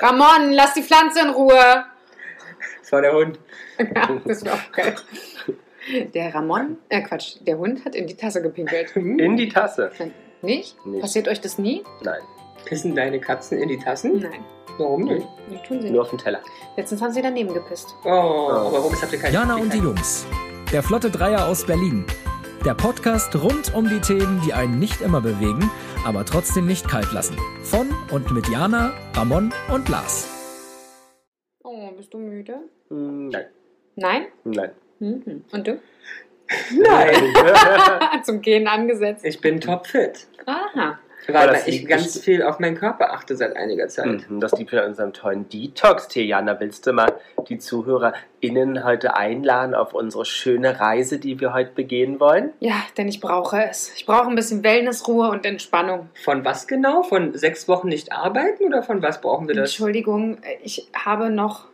Ramon, lass die Pflanze in Ruhe. Das war der Hund. Ja, das war auch geil. Der Ramon, äh Quatsch, der Hund hat in die Tasse gepinkelt. In die Tasse. Nicht? Nicht. Passiert euch das nie? Nein, Pissen deine Katzen in die Tassen? Nein. Warum nicht? Nee, tun sie nur nicht. auf dem Teller. Letztens haben sie daneben gepisst. Oh, aber warum habt ihr keine Jana und die Jungs. Der Flotte Dreier aus Berlin. Der Podcast rund um die Themen, die einen nicht immer bewegen, aber trotzdem nicht kalt lassen. Von und mit Jana, Ramon und Lars. Oh, bist du müde? Nein, Nein? nein. Mhm. Und du? Nein, Zum Gehen angesetzt. ich bin topfit. Aha. Weil das ich ganz besti- viel auf meinen Körper achte seit einiger Zeit. Mhm, Das liegt wieder an unserem tollen Detox-Tee. Jana, willst du mal die ZuhörerInnen heute einladen auf unsere schöne Reise, die wir heute begehen wollen? Ja, denn ich brauche es. Ich brauche ein bisschen Wellnessruhe und Entspannung. Von was genau? Von sechs Wochen nicht arbeiten oder von was brauchen wir das? Entschuldigung, ich habe noch.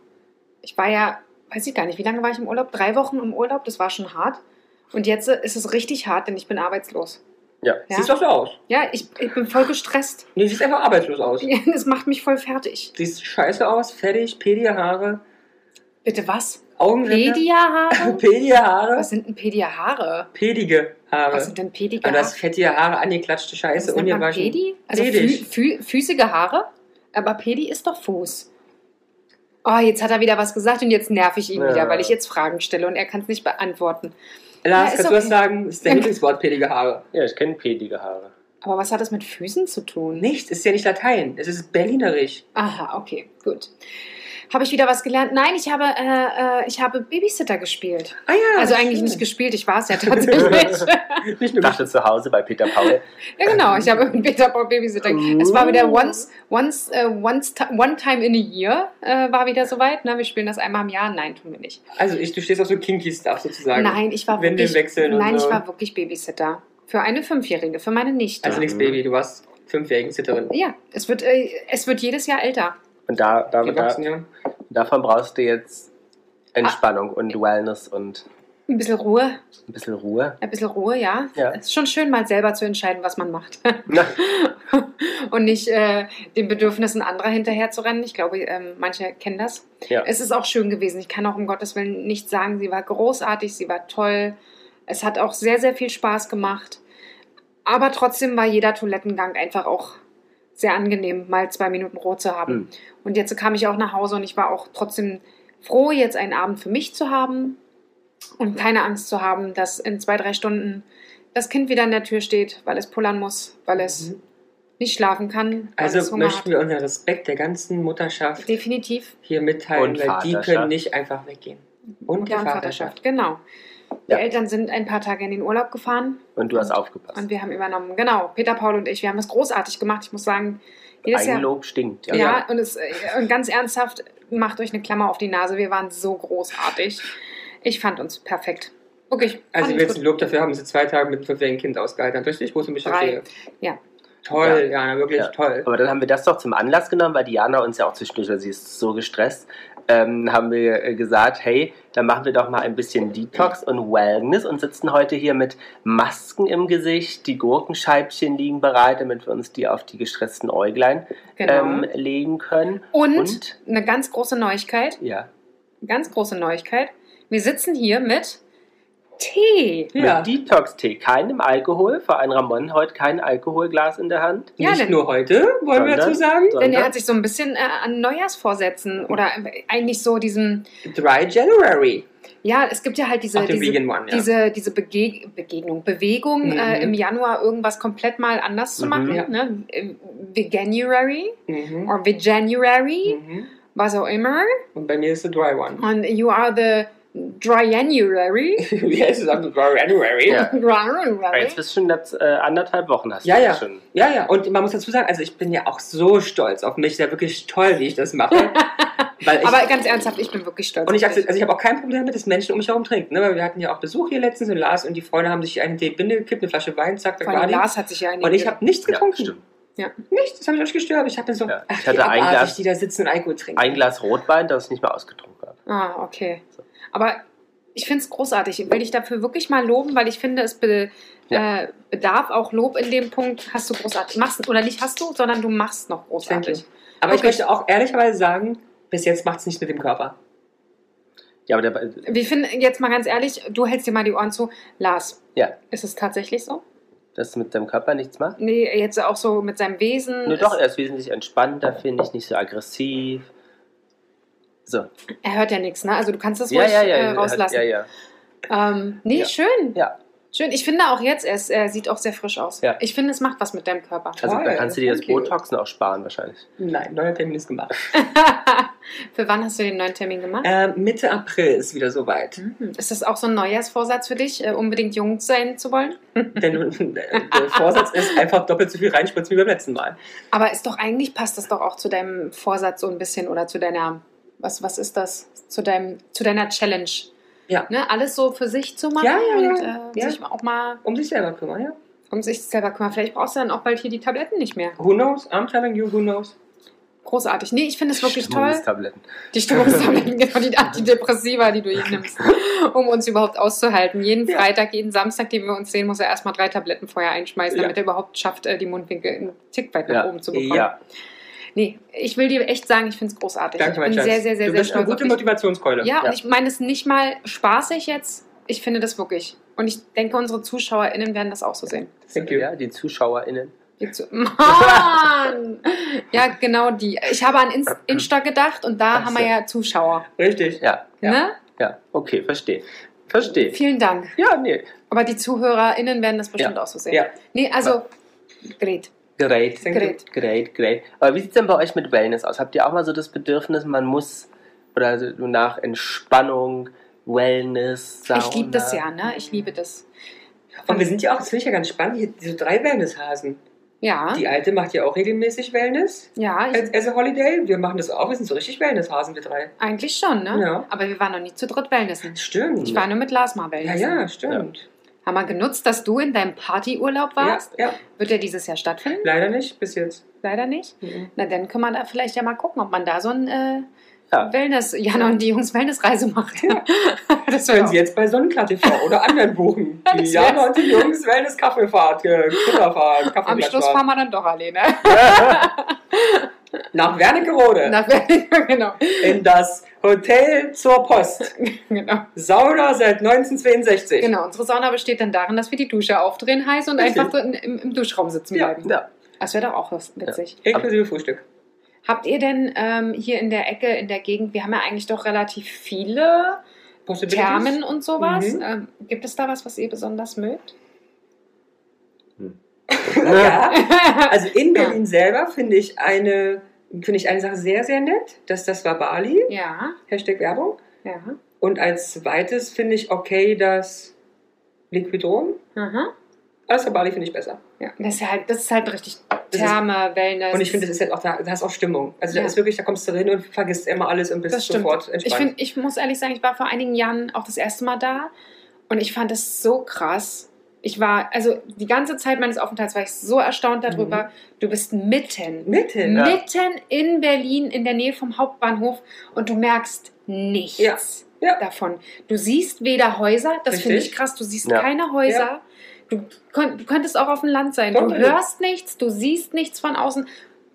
Ich war ja, weiß ich gar nicht, wie lange war ich im Urlaub? Drei Wochen im Urlaub, das war schon hart. Und jetzt ist es richtig hart, denn ich bin arbeitslos. Ja. Ja, Siehst doch so aus. ja ich, ich bin voll gestresst. Nee, siehst einfach arbeitslos aus. Es macht mich voll fertig. Siehst scheiße aus, fertig, Pedia-Haare, Bitte was? Augenringe. Pedia-Haare? Pedia-Haare. Was sind denn Pedia-Haare? Pedige Haare. Was sind denn Und du hast Pedia-Haare? fettige Haare, angeklatschte Scheiße, Was nennt man ungewaschen. Pedi? Also fü fü füßige Haare? Aber Pedi ist doch Fuß. Oh, jetzt hat er wieder was gesagt und jetzt nerv ich ihn Ja. wieder, weil ich jetzt Fragen stelle und er kann es nicht beantworten. Lars, Ja, kannst du was okay. sagen? Das ist dein. Lieblingswort, pedige Haare. Ja, ich kenne pedige Haare. Aber was hat das mit Füßen zu tun? Nichts, ist ja nicht Latein. Es ist Berlinerisch. Aha, okay, gut. Habe ich wieder was gelernt? Nein, ich habe, äh, äh, ich habe Babysitter gespielt. Ah ja. Also eigentlich stimmt. nicht gespielt, ich war es ja tatsächlich. Nicht Ich nur dachte zu Hause bei Peter Paul. ja, genau, ich habe mit Peter Paul Babysitter. Es war wieder once, once, äh, once, one time in a year, äh, war wieder soweit. Ne? Wir spielen das einmal im Jahr. Nein, tun wir nicht. Also ich, du stehst auf so kinky Stuff sozusagen. Nein, ich war wirklich, wechseln und nein, so. ich war wirklich Babysitter. Für eine Fünfjährige, für meine Nichte. Also nichts. Baby, du warst fünfjährigen Sitterin. ja, es wird, äh, es wird jedes Jahr älter. Und da, da, da, davon brauchst du jetzt Entspannung und Wellness und Ein bisschen Ruhe, ein bisschen Ruhe. ein bisschen Ruhe, ja. Ja. Es ist schon schön, mal selber zu entscheiden, was man macht. Und nicht äh, den Bedürfnissen anderer hinterher zu rennen. Ich glaube, ähm, manche kennen das. ja. Es ist auch schön gewesen. Ich kann auch um Gottes Willen nicht sagen, sie war großartig, sie war toll. Es hat auch sehr, sehr viel Spaß gemacht. Aber trotzdem war jeder Toilettengang einfach auch sehr angenehm, mal zwei Minuten Ruhe zu haben. Mhm. Und jetzt kam ich auch nach Hause und ich war auch trotzdem froh, jetzt einen Abend für mich zu haben und keine Angst zu haben, dass in zwei, drei Stunden das Kind wieder an der Tür steht, weil es pullern muss, weil es Mhm. nicht schlafen kann, weil es Also möchten hat. wir unseren Respekt der ganzen Mutterschaft Definitiv. hier mitteilen, Und weil die können nicht einfach weggehen. Und Und und Vaterschaft. Vaterschaft, genau. Die Ja. Eltern sind ein paar Tage in den Urlaub gefahren Und du hast aufgepasst. und wir haben übernommen. Genau, Peter, Paul und ich, wir haben das großartig gemacht. Ich muss sagen, jedes Jahr. Eigenlob stinkt. Ja. Ja, und, es, äh, und ganz ernsthaft, macht euch eine Klammer auf die Nase. Wir waren so großartig. Ich fand uns perfekt. Wirklich. Also wir jetzt ein Lob dafür haben, sie zwei Tage mit einem fünfjährigen Kind ausgehalten. Richtig? Wo ein bisschen Drei. Ja. Toll, Ja. Jana, wirklich Ja. toll. Aber dann haben wir das doch zum Anlass genommen, weil Diana uns ja auch zwischendurch, weil sie ist so gestresst, ähm, haben wir äh, gesagt, hey, dann machen wir doch mal ein bisschen Detox und Wellness und sitzen heute hier mit Masken im Gesicht, die Gurkenscheibchen liegen bereit, damit wir uns die auf die gestressten Äuglein Genau. ähm, legen können. und, und? eine ganz große Neuigkeit. Ja, Ganz große Neuigkeit. Wir sitzen hier mit Tee. Ja. mit Detox-Tee, keinem Alkohol, vor allem Ramon heute kein Alkoholglas in der Hand. Ja, Nicht denn- nur heute, wollen wir Sondern- dazu sagen. Denn er hat sich so ein bisschen äh, an Neujahrsvorsätzen oder eigentlich so diesem, Dry January. ja, es gibt ja halt diese, Ach, diese, Vegan One, ja. diese, diese Bege Begegnung, Bewegung, Mhm. äh, im Januar irgendwas komplett mal anders zu Mhm. machen. Ja. Ne? Äh, Veganuary Mhm. or Veganuary, Mhm. was auch immer. Und bei mir ist der Dry One. Und you are the Dryanuary. Wie heißt es? Dry January. Ja. Dryanuary. Jetzt bist du schon jetzt, äh, anderthalb Wochen hast Ja, du ja. jetzt schon. Ja, ja, und man muss dazu sagen, also ich bin ja auch so stolz auf mich, ja wirklich toll, wie ich das mache. Weil ich, Aber ganz ernsthaft, ich bin wirklich stolz. und ich, also ich habe auch kein Problem damit, dass Menschen um mich herum trinken. Ne? Weil wir hatten ja auch Besuch hier letztens und Lars und die Freunde haben sich eine Binde gekippt, eine Flasche Wein, zack, da war. Lars hat sich ja Und ich habe nichts Ja, getrunken. stimmt. nichts, das habe ich euch gestört. Ich habe so, Ja. ach, Ich hatte wie ein Glas- die da sitzen und Alkohol trinken. Ein Glas Rotwein, das ich nicht mehr ausgetrunken habe. Ah, okay. Aber ich finde es großartig. Ich will dich dafür wirklich mal loben, weil ich finde, es be, Ja. äh, bedarf auch Lob in dem Punkt. Hast du großartig. Machst, oder nicht hast du, sondern du machst noch großartig. Aber ich Okay. möchte auch ehrlicherweise sagen, bis jetzt macht es nicht mit dem Körper. Ja, aber der, Wir finden, jetzt mal ganz ehrlich, du hältst dir mal die Ohren zu. Lars, ja, ist es tatsächlich so? dass mit dem Körper nichts macht? Nee, jetzt auch so mit seinem Wesen. Nur doch, er ist wesentlich entspannter, finde ich, nicht so aggressiv. So. Er hört ja nichts, ne? Also du kannst das Ja, ruhig ja, ja. äh, er hat- rauslassen. Ja, ja. Ähm, nee, Ja. schön. Ja. Schön. Ich finde auch jetzt, er, ist, er sieht auch sehr frisch aus. Ja. Ich finde, es macht was mit deinem Körper. Also Toll, da kannst du dir das. Botoxen auch sparen wahrscheinlich. Nein, neuer Termin ist gemacht. Für wann hast du den neuen Termin gemacht? Äh, Mitte April ist wieder soweit. Mhm. Ist das auch so ein Neujahrsvorsatz für dich, äh, unbedingt jung sein zu wollen? Denn äh, der Vorsatz ist einfach doppelt so viel reinspritzen wie beim letzten Mal. Aber ist doch eigentlich passt das doch auch zu deinem Vorsatz so ein bisschen oder zu deiner was was ist das zu deinem zu deiner Challenge? Ja. Ne, alles so für sich zu machen Ja, ja, ja. und äh, Ja. sich auch mal Um sich selber kümmern, ja? um sich selber kümmern. Vielleicht brauchst du dann auch bald hier die Tabletten nicht mehr. Who knows? I'm telling you, who knows? Großartig. Nee, ich finde es wirklich toll. Stimmungstabletten. Die Stimmungstabletten, genau, die Antidepressiva, die du hier nimmst, um uns überhaupt auszuhalten. Jeden Ja. Freitag, jeden Samstag, den wir uns sehen, muss er erstmal drei Tabletten vorher einschmeißen, Ja. damit er überhaupt schafft, äh, die Mundwinkel einen Tick weit nach Ja. oben zu bekommen. Ja, Nee, ich will dir echt sagen, ich finde es großartig. Danke, ich mein bin Schatz. sehr, sehr, sehr, du sehr bist eine stolz auf gute. Motivationskeule. Ja, Ja. und ich meine es nicht mal spaßig jetzt. Ich finde das wirklich. Und ich denke, unsere ZuschauerInnen werden das auch so sehen. Thank you. ja, die ZuschauerInnen. Die zu Mann! ja, genau die. Ich habe an Inst- Insta gedacht und da Ach haben wir ja Zuschauer. Richtig. Ja, ja, Ne? ja. Okay, verstehe. Verstehe. Vielen Dank. Ja, nee. Aber die ZuhörerInnen werden das bestimmt Ja. auch so sehen. Ja. Nee, also. Great. You. Great. Great, great. Aber wie sieht es denn bei euch mit Wellness aus? Habt ihr auch mal so das Bedürfnis, man muss oder so nach Entspannung, Wellness, Sauna? Ich liebe das ja, ne? Ich liebe das. Und wir sind ja auch, das finde ich ja ganz spannend, hier diese drei Wellnesshasen. Ja, Die alte macht ja auch regelmäßig Wellness. ja, ich, als a Holiday. Wir machen das auch. Wir sind so richtig Wellnesshasen, wir drei. eigentlich schon, ne? Ja. Aber wir waren noch nie zu dritt Wellnessen. Stimmt. Ich war nur mit Lars mal ja, Wellnessen. ja, stimmt. Haben wir genutzt, dass du in deinem Partyurlaub warst? Ja, ja, Wird der dieses Jahr stattfinden? leider nicht, bis jetzt. Leider nicht. Mhm. Na, dann können wir da vielleicht ja mal gucken, ob man da so ein äh, Ja. Wellness, Jana und die Jungs Wellnessreise macht. Ja. das Können wäre Sie jetzt bei Sonnenklar TV oder anderen buchen. Die Das Jana und die Jungs Wellness Kaffeefahrt, äh, Kutterfahrt, Am Kaffeeplatz Schluss fahren wir dann doch alleine. Nach Wernigerode. Nach Berlin, genau. In das Hotel zur Post. genau. Sauna seit 1962. Genau, unsere Sauna besteht dann darin, dass wir die Dusche aufdrehen heiß und Richtig. einfach so in, im, im Duschraum sitzen Ja. bleiben. Ja. Das wäre doch auch was witzig. Inklusive Frühstück. Habt ihr denn ähm, hier in der Ecke, in der Gegend, wir haben ja eigentlich doch relativ viele? Thermen und sowas. Mhm. Ähm, gibt es da was, was ihr besonders mögt? Ja. Also in Berlin selber finde ich eine finde ich eine Sache sehr, sehr nett. Das ist das Wabali. ja, Hashtag Werbung. ja. Und als zweites finde ich okay das Liquidron. Aha. Aber das Wabali finde ich besser. Ja, das ist halt, das ist halt richtig Therme, Wellness. Und ich finde, das ist halt auch da, da ist auch Stimmung. Also da Ja. ist wirklich, da kommst du hin und vergisst immer alles und bist Das sofort ich, entspannt. find, ich muss ehrlich sagen, ich war vor einigen Jahren auch das erste Mal da und ich fand es so krass. Ich war, also die ganze Zeit meines Aufenthalts war ich so erstaunt darüber. Mhm. Du bist mitten, Mitten. Ja. mitten in Berlin, in der Nähe vom Hauptbahnhof und du merkst nichts Ja. Ja. davon. Du siehst weder Häuser, das finde ich krass, du siehst keine Häuser. Du, kon- du könntest auch auf dem Land sein. Doch, Du hörst nichts, du siehst nichts von außen.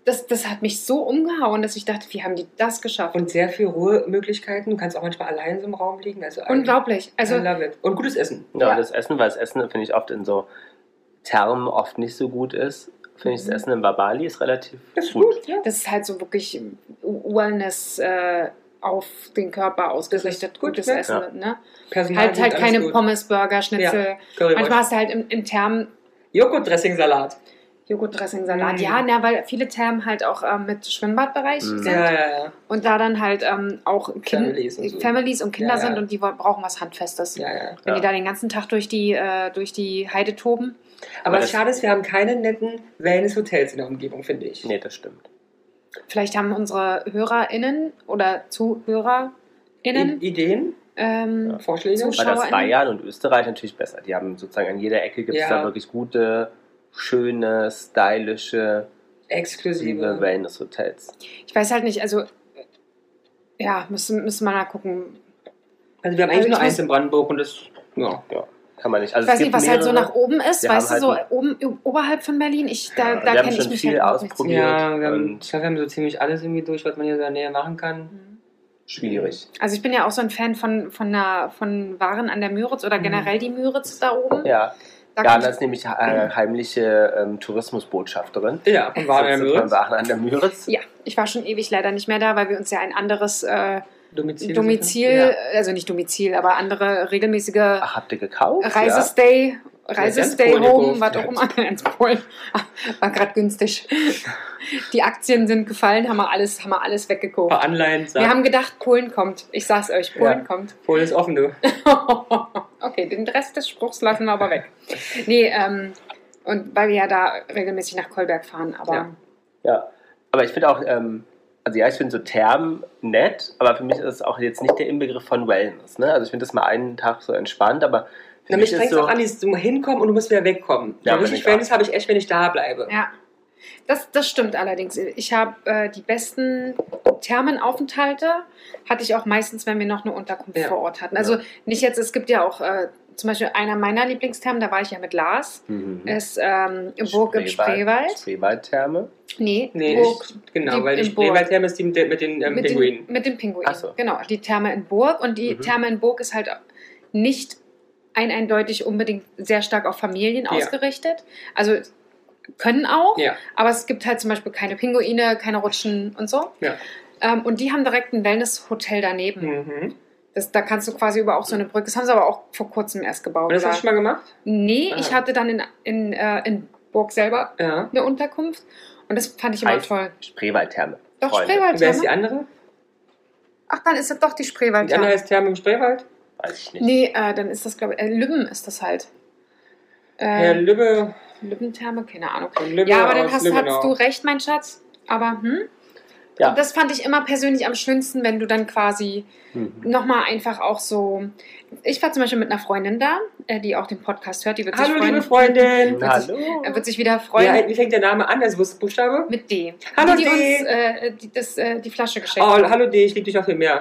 Das, das hat mich so umgehauen, dass ich dachte, wie haben die das geschafft? Und sehr viel Ruhemöglichkeiten. Du kannst auch manchmal allein so im Raum liegen. Also Unglaublich. Also, I love it. Und gutes Essen. Ja, Ja. das Essen, weil das Essen, finde ich, oft in so Thermen oft nicht so gut ist. Finde ich, das Mhm. Essen in Babali ist relativ Das ist gut. gut. Ja. das ist halt so wirklich Wellness äh, auf den Körper ausgerichtet, gut, gutes ja. Essen. Ja. Ne? Personal Halt, gut, halt keine gut. Pommes, Burger, Schnitzel. Manchmal hast du halt in, in Thermen Joghurt-Dressing-Salat. Joghurtdressing, Salat. Mm. Ja, na, weil viele Thermen halt auch ähm, mit Schwimmbadbereich Mm. sind. Ja, ja, ja. Und da dann halt ähm, auch kind, Families und so. Families und Kinder Ja, ja. sind und die brauchen was Handfestes. ja, ja. Wenn die da den ganzen Tag durch die, äh, durch die Heide toben. Aber Aber das das- schade ist, wir haben keine netten Wellness-Hotels in der Umgebung, finde ich. Nee, das stimmt. Vielleicht haben unsere HörerInnen oder ZuhörerInnen I ähm, Ideen, Ja. Vorschläge? Zuschauer- Weil das? Bayern und Österreich natürlich besser. Die haben sozusagen an jeder Ecke gibt es Ja. da wirklich gute, schöne, stylische, Exklusive. Wellness-Hotels. Ich weiß halt nicht, also äh, ja, müssen, müssen wir mal gucken. Also wir haben eigentlich Also nur eins in Brandenburg und das, ja. Ja, kann man nicht. Also Ich weiß nicht, was halt so mehrere. nach oben ist, weißt du, haben so halt- oben oberhalb von Berlin. Ich, da Ja, da kenne ich mich viel halt ausprobiert. Ja, wir haben, ich glaube, wir haben so ziemlich alles irgendwie durch, was man hier so in der Nähe machen kann. Schwierig. Also ich bin ja auch so ein Fan von, von, einer, von Waren an der Müritz oder generell die Müritz da oben. Ja. Da Jana ist nämlich äh, heimliche ähm, Tourismusbotschafterin. Ja, von Waren Sitzt von Müritz. An der Müritz. ich, ja, ich war schon ewig leider nicht mehr da, weil wir uns ja ein anderes äh, Domizil. Domizil, also nicht Domizil, aber andere regelmäßige Ach, habt ihr gekauft? Reisestay, Reisestay ganz Polen Home, was auch immer, ins Polen. War gerade günstig. Die Aktien sind gefallen, haben wir alles, haben wir alles Ein weggekauft. paar Anleihen. Wir haben gedacht, Polen kommt. Ich sag's euch, Polen Ja. kommt. Polen ist offen, du. okay, den Rest des Spruchs lassen wir aber weg. Nee, ähm, und weil wir ja da regelmäßig nach Kolberg fahren, aber Ja. Ja. Aber ich finde auch, ähm, also ja, ich finde so Thermen nett, aber für mich ist es auch jetzt nicht der Inbegriff von Wellness. Ne? Also ich finde das mal einen Tag so entspannt, aber Na, mich fängt so, auch an, dieses, du musst hinkommen und du musst wieder wegkommen. Ja, richtig ich Wellness habe ich echt, wenn ich da bleibe. ja. Das, das stimmt allerdings. Ich habe äh, die besten Thermenaufenthalte, hatte ich auch meistens, wenn wir noch eine Unterkunft Ja. vor Ort hatten. Also Ja. nicht jetzt, es gibt ja auch äh, zum Beispiel einer meiner Lieblingsthermen, da war ich ja mit Lars, Mhm. ist ähm, im Burg im Spreewald. Spreewaldtherme. Nee, Nee, Burg. ich, genau, die- weil die. Spreewaldtherme ist die mit, den- mit den ähm, mit, den, Pinguinen. mit den Pinguinen. So. Genau, die Therme in Burg. Und die Mhm. Therme in Burg ist halt nicht eindeutig unbedingt sehr stark auf Familien Ja. ausgerichtet. Also können auch, Ja, aber es gibt halt zum Beispiel keine Pinguine, keine Rutschen und so. ja. Ähm, und die haben direkt ein Wellness-Hotel daneben. Mhm. Das, da kannst du quasi über auch so eine Brücke. Das haben sie aber auch vor kurzem erst gebaut. Und das Da- hast du schon mal gemacht? nee, Ah. ich hatte dann in, in, äh, in Burg selber Ja. eine Unterkunft. Und das fand ich immer Heißt toll. Spreewaldtherme. Doch. Und wer ist die Spreewaldtherme. andere? Ach, dann ist das doch die Die Spreewaldtherme. andere heißt Therme im Spreewald? Weiß ich nicht. Nee, äh, dann ist das, glaube ich, äh, Lübben ist das halt. Äh, Lübbe Lübbentherme, keine Ahnung. Lübbe Ja, aber dann hast, hast du recht, mein Schatz. Aber, hm? Ja. Und das fand ich immer persönlich am schönsten, wenn du dann quasi Mhm. nochmal einfach auch so. Ich war zum Beispiel mit einer Freundin da, äh, die auch den Podcast hört, die wird sich Hallo, freuen. liebe Freundin. Wird sich- Hallo. Er wird sich wieder freuen. Ja, wie fängt der Name an? Also, wo ist das Buchstabe? mit D. Hallo, die, die D. uns äh, die, das, äh, die Flasche geschenkt Oh, hallo D, ich liebe dich noch viel mehr.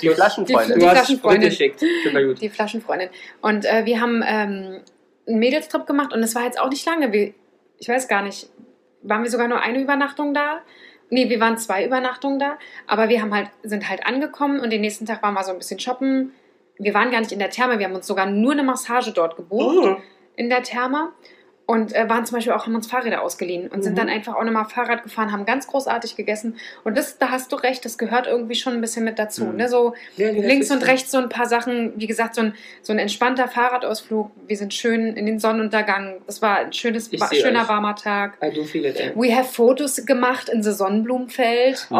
Die Flaschenfreunde. Die Du hast Flaschenfreundin. Geschickt. Finde mal gut. Die Flaschenfreundin. Und äh, wir haben ähm, einen Mädelstrip gemacht und es war jetzt auch nicht lange. Wir, ich weiß gar nicht, waren wir sogar nur eine Übernachtung da? Nee, wir waren zwei Übernachtungen da, aber wir haben halt, sind halt angekommen und den nächsten Tag waren wir so ein bisschen shoppen. Wir waren gar nicht in der Therme, wir haben uns sogar nur eine Massage dort gebucht Oh. in der Therme und äh, waren zum Beispiel auch, haben uns Fahrräder ausgeliehen und sind Mhm. dann einfach auch nochmal Fahrrad gefahren, haben ganz großartig gegessen. Und das, da hast du recht, das gehört irgendwie schon ein bisschen mit dazu. Mhm. Ne? So Ja, links und rechts so ein paar Sachen, wie gesagt, so ein, so ein entspannter Fahrradausflug. Wir sind schön in den Sonnenuntergang. Das war ein schönes, seh schöner euch. warmer Tag. I do feel it, ey. We have Fotos gemacht in the Sonnenblumenfeld. Oh. Oh,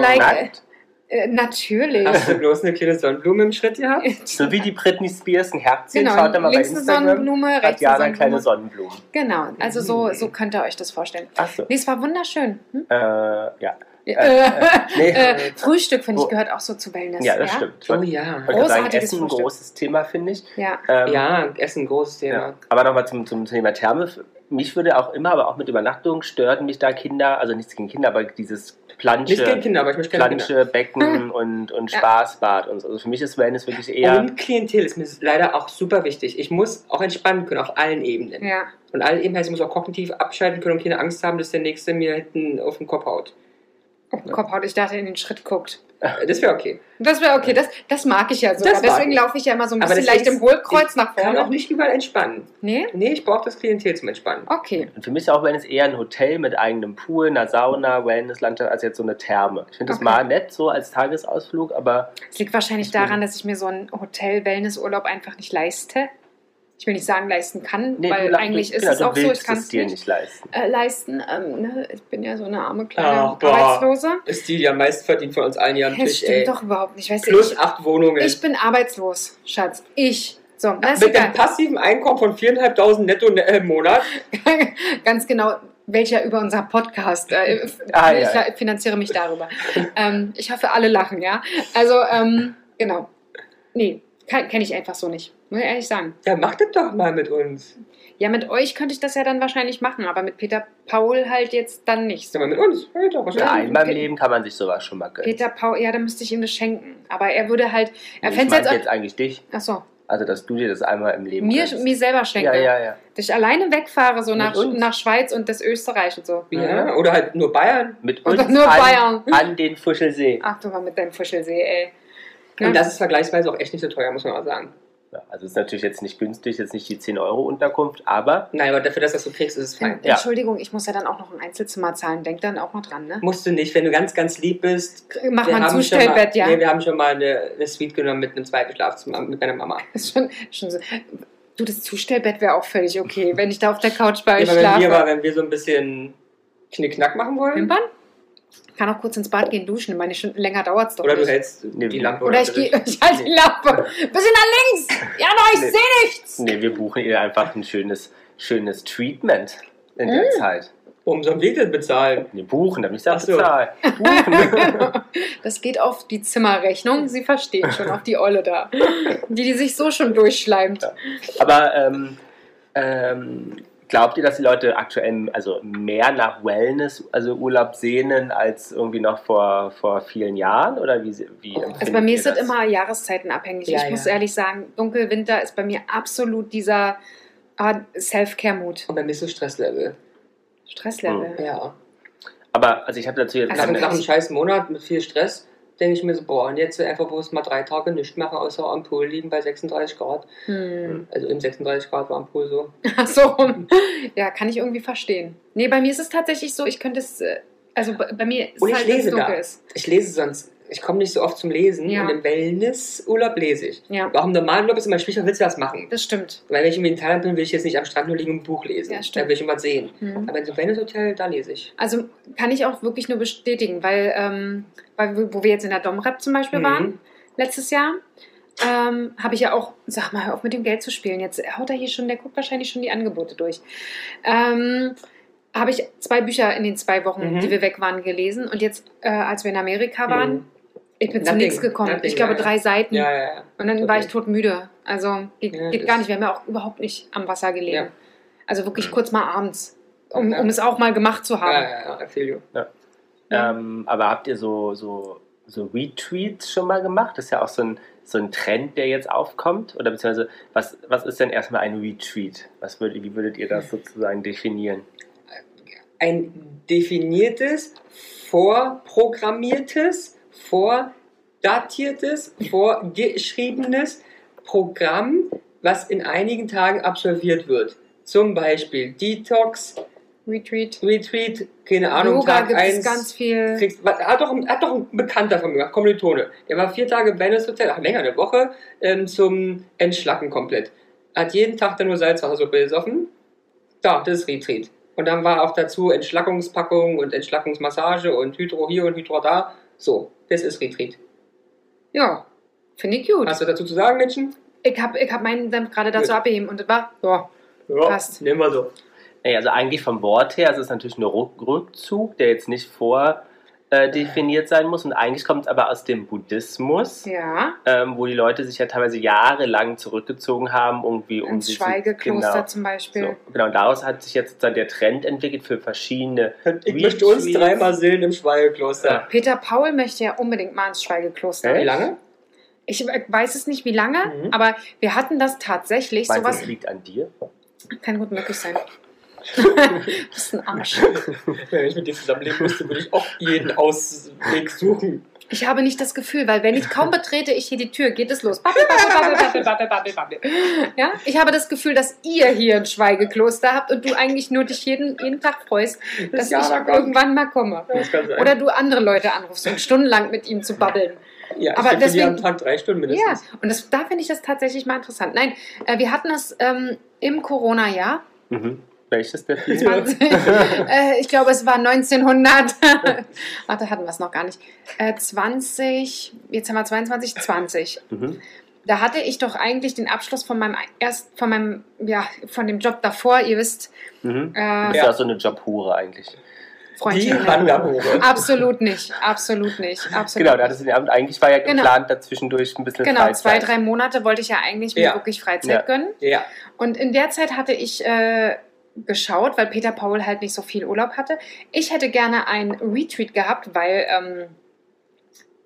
like- Nackt. Äh, natürlich. Hast du bloß eine kleine Sonnenblume im Schritt gehabt? So wie die Britney Spears ein Herzchen. Genau, Schaut da mal bei links eine Instagram. Sonnenblume, Hat rechts Jana eine kleine Sonnenblume. Sonnenblumen. Genau, also so, so könnt ihr euch das vorstellen. Achso. Nee, es war wunderschön. Hm? Äh, ja. Äh, Nee. äh, Frühstück, finde ich, Wo- gehört auch so zu Wellness. ja, das stimmt. Ich Oh ja. gerade sagen, Großartiges Essen ein Frühstück. großes Thema, finde ich. Ja. Ähm, Ja, Essen, großes Thema. Ja. Aber nochmal zum, zum Thema Therme. Mich würde auch immer, aber auch mit Übernachtung, stören mich da Kinder, also nichts gegen Kinder, aber dieses Nicht gegen Plansche, Kinder, aber ich möchte keine Kinder. Plansche Becken und, und Ja. Spaßbad und so. Also für mich ist Wellness wirklich eher. Und Klientel ist mir leider auch super wichtig. Ich muss auch entspannen können auf allen Ebenen. ja. Und allen Ebenen heißt, ich muss auch kognitiv abschalten können und keine Angst haben, dass der Nächste mir hinten auf den Kopf haut. Oh, Kopfhaut, ich dachte, in den Schritt guckt. Das wäre okay. Das wäre okay, das, das mag ich ja sogar. Das Deswegen ich. laufe ich ja immer so ein bisschen leicht im Hohlkreuz nach Ich kann auch vorne. nicht überall entspannen. Nee? Nee, ich brauche das Klientel zum Entspannen. Okay. Und für mich ist auch Wellness eher ein Hotel mit eigenem Pool, einer Sauna, Wellnesslandschaft, als jetzt so eine Therme. Ich finde das Okay. mal nett so als Tagesausflug, aber Es liegt wahrscheinlich daran, dass ich mir so einen Hotel-Wellness-Urlaub einfach nicht leiste. Ich will nicht sagen, leisten kann, nee, weil eigentlich ist genau, es auch so, ich kann es dir nicht, leisten. Äh, leisten. Ähm, ne? Ich bin ja so eine arme kleine boah. Arbeitslose. Ist die, die am meisten verdient von uns allen hier am Das Tisch, stimmt ey. doch überhaupt nicht. Weißt du, Plus ich, acht Wohnungen. ich bin arbeitslos, Schatz. Ich. So, ist Mit egal. einem passiven Einkommen von 4.500 netto ne- im Monat. Ganz genau, welcher über unser Podcast. Äh, Ah, ich ja, ja. finanziere mich darüber. ähm, ich hoffe, alle lachen, ja. Also, ähm, genau. Nee, kenne ich einfach so nicht. Muss ich ehrlich sagen. Ja, mach das doch mal mit uns. Ja, mit euch könnte ich das ja dann wahrscheinlich machen, aber mit Peter Paul halt jetzt dann nicht. Sag mal mit uns. Ja, Ja, einmal im Leben kann man sich sowas schon mal gönnen. Peter Paul, ja, dann müsste ich ihm das schenken. Aber er würde halt, er ich fände meinte es jetzt, jetzt. eigentlich dich. Achso, Also, dass du dir das einmal im Leben mir, gönnst. mir selber schenke. Ja, ja, ja. Dass ich alleine wegfahre, so nach, nach Schweiz und das Österreich und so. Ja, oder halt nur Bayern. Mit Oder uns nur an, Bayern. an den Fuschelsee. Ach, du mal mit deinem Fuschelsee, ey. Ja. Und das ist vergleichsweise auch echt nicht so teuer, muss man mal sagen. Ja, also, ist natürlich jetzt nicht günstig, jetzt nicht die 10 Euro Unterkunft, aber Nein, aber dafür, dass du das so kriegst, ist es fein. Ja. Entschuldigung, ich muss ja dann auch noch ein Einzelzimmer zahlen. Denk dann auch mal dran, ne? Musst du nicht, wenn du ganz, ganz lieb bist. Mach mal ein Zustellbett, mal, ja. Nee, wir haben schon mal eine, eine Suite genommen mit einem zweiten Schlafzimmer mit meiner Mama. ist schon, schon so. Du, das Zustellbett wäre auch völlig okay, wenn ich da auf der Couch bei euch Ja, aber wenn wir, aber schlafe. wenn wir so ein bisschen Knickknack machen wollen, Wimpern? Kann auch kurz ins Bad gehen, duschen. Ich meine, schon länger dauert es doch oder du nicht. hältst Nee, die wir- Lampe Oder ich gehe, ich halte die Lampe. Bisschen nach links. Ja, no, ich Nee. sehe nichts. nee, wir buchen ihr einfach ein schönes, schönes Treatment in der Mm. Zeit. Warum sollen wir das bezahlen? Nee, buchen, damit ich das so. bezahle. Buchen. Das geht auf die Zimmerrechnung. Sie versteht schon, auf die Olle da. Die, die sich so schon durchschleimt. Aber ähm, ähm, glaubt ihr, dass die Leute aktuell also mehr nach Wellness, also Urlaub sehnen, als irgendwie noch vor, vor vielen Jahren? Oder wie, wie Also bei mir ist das immer jahreszeitenabhängig. Ja, ich muss ja. ehrlich sagen, Dunkel, Winter ist bei mir absolut dieser ah, Self-Care-Mut. Und bei mir ist so Stresslevel. Stresslevel. Ja. Aber also ich habe dazu jetzt Also keine- nach einem scheiß Monat mit viel Stress denke ich mir so, boah, und jetzt einfach bloß mal drei Tage nichts machen, außer am Pool liegen bei 36 Grad. Hm. Also im 36 Grad war am Pool so. Ach so rum. Ja, kann ich irgendwie verstehen. Nee, bei mir ist es tatsächlich so, ich könnte es, äh, also bei, mir ist Und es ich halt, wenn es lese dunkel da. ist. Ich lese sonst, ich komme nicht so oft zum Lesen Ja. und im Wellnessurlaub lese ich. Ja, Auch im normalen Urlaub ist immer schwierig, willst du was machen? das stimmt. Weil wenn ich in Thailand bin, will ich jetzt nicht am Strand nur liegen und ein Buch lesen. Ja, stimmt. da will ich immer sehen. Hm. Aber in so einem Wellnesshotel, da lese ich. Also kann ich auch wirklich nur bestätigen, weil, ähm, weil wo wir jetzt in der Domrep zum Beispiel Mhm. waren, letztes Jahr, ähm, habe ich ja auch, sag mal, hör auf mit dem Geld zu spielen. Jetzt haut er hier schon, der guckt wahrscheinlich schon die Angebote durch. Ähm, habe ich zwei Bücher in den zwei Wochen, Mhm. die wir weg waren, gelesen. Und jetzt, äh, als wir in Amerika waren, Mhm. Ich bin zu Nothing, nichts gekommen. nothing, ich glaube, ja, ja. drei Seiten. Ja, ja, ja. Und dann Okay. war ich todmüde. Also geht, Ja, geht gar nicht. Wir haben ja auch überhaupt nicht am Wasser gelegen. Ja. Also wirklich kurz mal abends, um, Ja. um es auch mal gemacht zu Ja, haben. ja, ja, feel you. Ähm, aber habt ihr so, so, so Retweets schon mal gemacht? Das ist ja auch so ein, so ein Trend, der jetzt aufkommt. Oder beziehungsweise, was, was ist denn erstmal ein Retweet? Was würd, wie würdet ihr das sozusagen definieren? Ein definiertes, vorprogrammiertes, vordatiertes, vorgeschriebenes Programm, was in einigen Tagen absolviert wird. Zum Beispiel Detox, Retreat. Retreat, keine Ahnung, Yoga Tag gibt es 1. ganz viel. Kriegst, hat, doch, ein- hat doch ein Bekannter von mir gemacht, Kommilitone. Der war vier Tage im Wellness Hotel, ach länger, eine Woche, ähm, zum Entschlacken komplett. Hat jeden Tag dann nur Salzwassersuppe gesoffen. Da, das ist Retreat. Und dann war auch dazu Entschlackungspackung und Entschlackungsmassage und Hydro hier und Hydro da. So, das ist Retreat. Ja, finde ich gut. Hast du dazu zu sagen, Menschen? Ich habe ich hab meinen Senf gerade dazu Gut. abgeheben und das war, ja, Ja, Passt. nehmen wir so. Nee, also eigentlich vom Wort her, es ist natürlich nur Ruck- Rückzug, der jetzt nicht vor äh, definiert sein muss. Und eigentlich kommt es aber aus dem Buddhismus, ja, ähm, wo die Leute sich ja teilweise jahrelang zurückgezogen haben, irgendwie um ins sich zu- Schweigekloster genau, zum Beispiel. so, genau, und daraus hat sich jetzt sozusagen der Trend entwickelt für verschiedene Ich möchte uns dreimal sehen im Schweigekloster. Ja. Peter Paul möchte ja unbedingt mal ins Schweigekloster. Wie lange? Ich weiß es nicht, wie lange, Mhm. aber wir hatten das tatsächlich. Meinst sowas das liegt an dir? kann gut möglich sein. Du bist ein Arsch. Wenn ich mit dir zusammenleben müsste, würde ich auch jeden Ausweg suchen. Ich habe nicht das Gefühl, weil wenn ich kaum betrete ich hier die Tür, geht es los. Babbel, babbel, babbel, babbel, babbel, babbel. Ja? Ich habe das Gefühl, dass ihr hier ein Schweigekloster habt und du eigentlich nur dich jeden, jeden Tag freust, dass Ja, ich da irgendwann mal komme. Oder du andere Leute anrufst, um stundenlang mit ihm zu babbeln. ja, aber deswegen, am Tag drei Stunden Ja, mindestens. und das, da finde ich das tatsächlich mal interessant. Nein, äh, wir hatten das ähm, im Corona-Jahr. Mhm. Welches der? 20, äh, ich glaube, es war 1900. Ach, da hatten wir es noch gar nicht. Äh, 20, jetzt haben wir 22, 20. Mhm. Da hatte ich doch eigentlich den Abschluss von meinem erst von meinem ja von dem Job davor. Ihr wisst, Mhm. Du äh, bist ja so eine Jobhure eigentlich. Die Freundchen. Wanderhure. Absolut nicht, absolut nicht, absolut. Genau, da hattest du den Abend, eigentlich war ja Genau. geplant, dazwischendurch ein bisschen Genau, Freizeit. zwei, drei Monate wollte ich ja eigentlich mir Ja. wirklich Freizeit Ja. gönnen. Ja. Und in der Zeit hatte ich äh, geschaut, weil Peter Paul halt nicht so viel Urlaub hatte. Ich hätte gerne ein Retreat gehabt, weil ähm,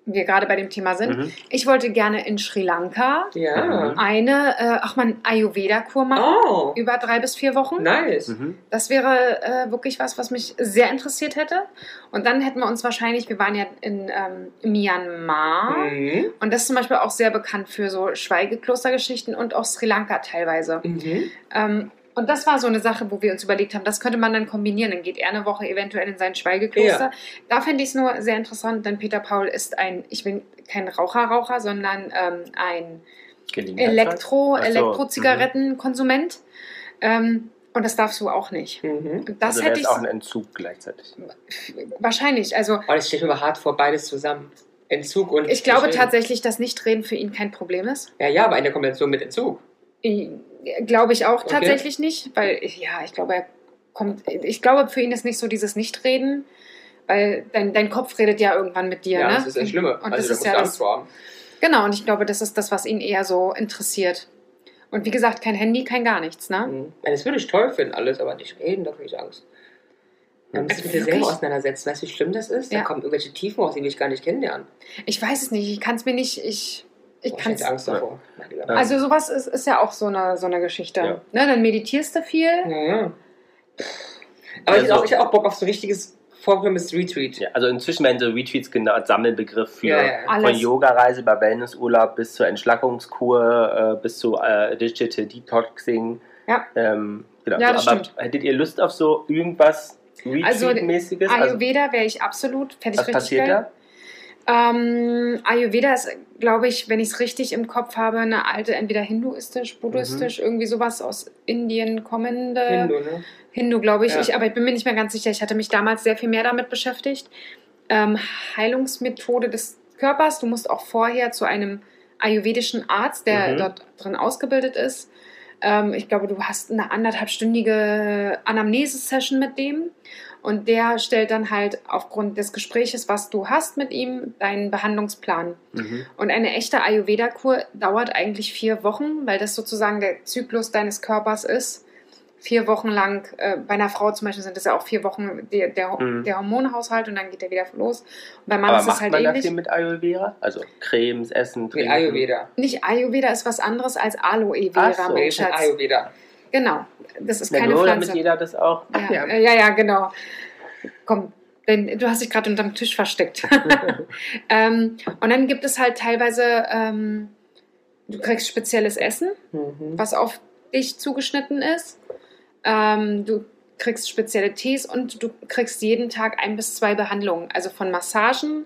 wir gerade bei dem Thema sind. Mhm. Ich wollte gerne in Sri Lanka Ja. eine, äh, ach man, Ayurveda-Kur machen. Oh, Über drei bis vier Wochen. nice. Mhm. Das wäre äh, wirklich was, was mich sehr interessiert hätte. Und dann hätten wir uns wahrscheinlich, wir waren ja in ähm, Myanmar. Mhm. Und das ist zum Beispiel auch sehr bekannt für so Schweigeklostergeschichten und auch Sri Lanka teilweise. Mhm. Ähm, und das war so eine Sache, wo wir uns überlegt haben, das könnte man dann kombinieren. Dann geht er eine Woche eventuell in sein Schweigekloster. Da fände ich es nur sehr interessant, denn Peter Paul ist ein, ich bin kein Raucher-Raucher, sondern ähm, ein. Elektro, so, Elektro-Zigarettenkonsument. Ähm, und das darfst du auch nicht. Mhm. Das Also hätte ich auch ein Entzug gleichzeitig. wahrscheinlich. Also Oh, das steht mir hart vor, beides zusammen. Entzug und. ich glaube tatsächlich, dass Nichtreden für ihn kein Problem ist. Ja, ja, aber in der Kombination mit Entzug. Glaube ich auch Okay. tatsächlich nicht, weil ja, ich glaube, er kommt. Ich glaube, für ihn ist nicht so dieses Nichtreden, weil dein, dein Kopf redet ja irgendwann mit dir. Ja, ne? das ist das Schlimme. Und also das da ist ja das, Angst vor haben. genau. Und ich glaube, das ist das, was ihn eher so interessiert. Und wie gesagt, kein Handy, kein gar nichts, ne? Mhm. Ja, Das würde ich toll finden, alles, aber nicht reden, da kriege ich Angst. Man muss sich mit dir selber auseinandersetzen. Weißt du, wie schlimm das ist? Ja. Da kommen irgendwelche Tiefen raus, die will ich gar nicht kennenlernen. Ich weiß es nicht. Ich kann es mir nicht. Ich, ich kann hätte Angst davor. Ja. Also sowas ist, ist ja auch so eine, so eine Geschichte. Ja. Ne, dann meditierst du viel. Ja. Aber ich Also- auch, ich hätte auch Bock auf so ein richtiges vorprogrammierte Retreat. Ja, also inzwischen werden so Retreats genau als Sammelbegriff für Ja, ja. von. Yoga-Reise über Wellnessurlaub bis zur Entschlackungskur, äh, bis zu äh, Digital Detoxing. Ja. Ähm, genau. Ja, das Aber stimmt. hättet ihr Lust auf so irgendwas Also, Retreat-mäßiges? Also, Ayurveda wäre ich absolut. Ich was passiert geil. da? Ähm, Ayurveda ist, glaube ich, wenn ich es richtig im Kopf habe, eine alte, entweder hinduistisch, buddhistisch, Mhm. irgendwie sowas aus Indien kommende. Hindu, ne? Hindu, glaube ich. Ja. ich. Aber ich bin mir nicht mehr ganz sicher. Ich hatte mich damals sehr viel mehr damit beschäftigt. Ähm, Heilungsmethode des Körpers. Du musst auch vorher zu einem ayurvedischen Arzt, der Mhm. dort drin ausgebildet ist. Ähm, ich glaube, du hast eine anderthalbstündige Anamnese-Session mit dem. Und der stellt dann halt aufgrund des Gespräches, was du hast mit ihm, deinen Behandlungsplan. Mhm. Und eine echte Ayurveda-Kur dauert eigentlich vier Wochen, weil das sozusagen der Zyklus deines Körpers ist. Vier Wochen lang, äh, bei einer Frau zum Beispiel sind das ja auch vier Wochen der, der, Mhm. der Hormonhaushalt und dann geht der wieder los. Und beim Mann Aber ist es macht halt man das ähnlich. hier mit Ayurveda? Also Cremes, Essen, Nee, Trinken? Ayurveda. Nicht Ayurveda ist was anderes als Aloe Vera, Ach so. Nee. Ayurveda. Genau, das ist keine nur Pflanze. damit jeder das auch. Ach, Ja, äh, ja, ja, genau. Komm, denn du hast dich gerade unterm Tisch versteckt. ähm, und dann gibt es halt teilweise, ähm, du kriegst spezielles Essen, Mhm. was auf dich zugeschnitten ist. Ähm, du kriegst spezielle Tees und du kriegst jeden Tag ein bis zwei Behandlungen. Also von Massagen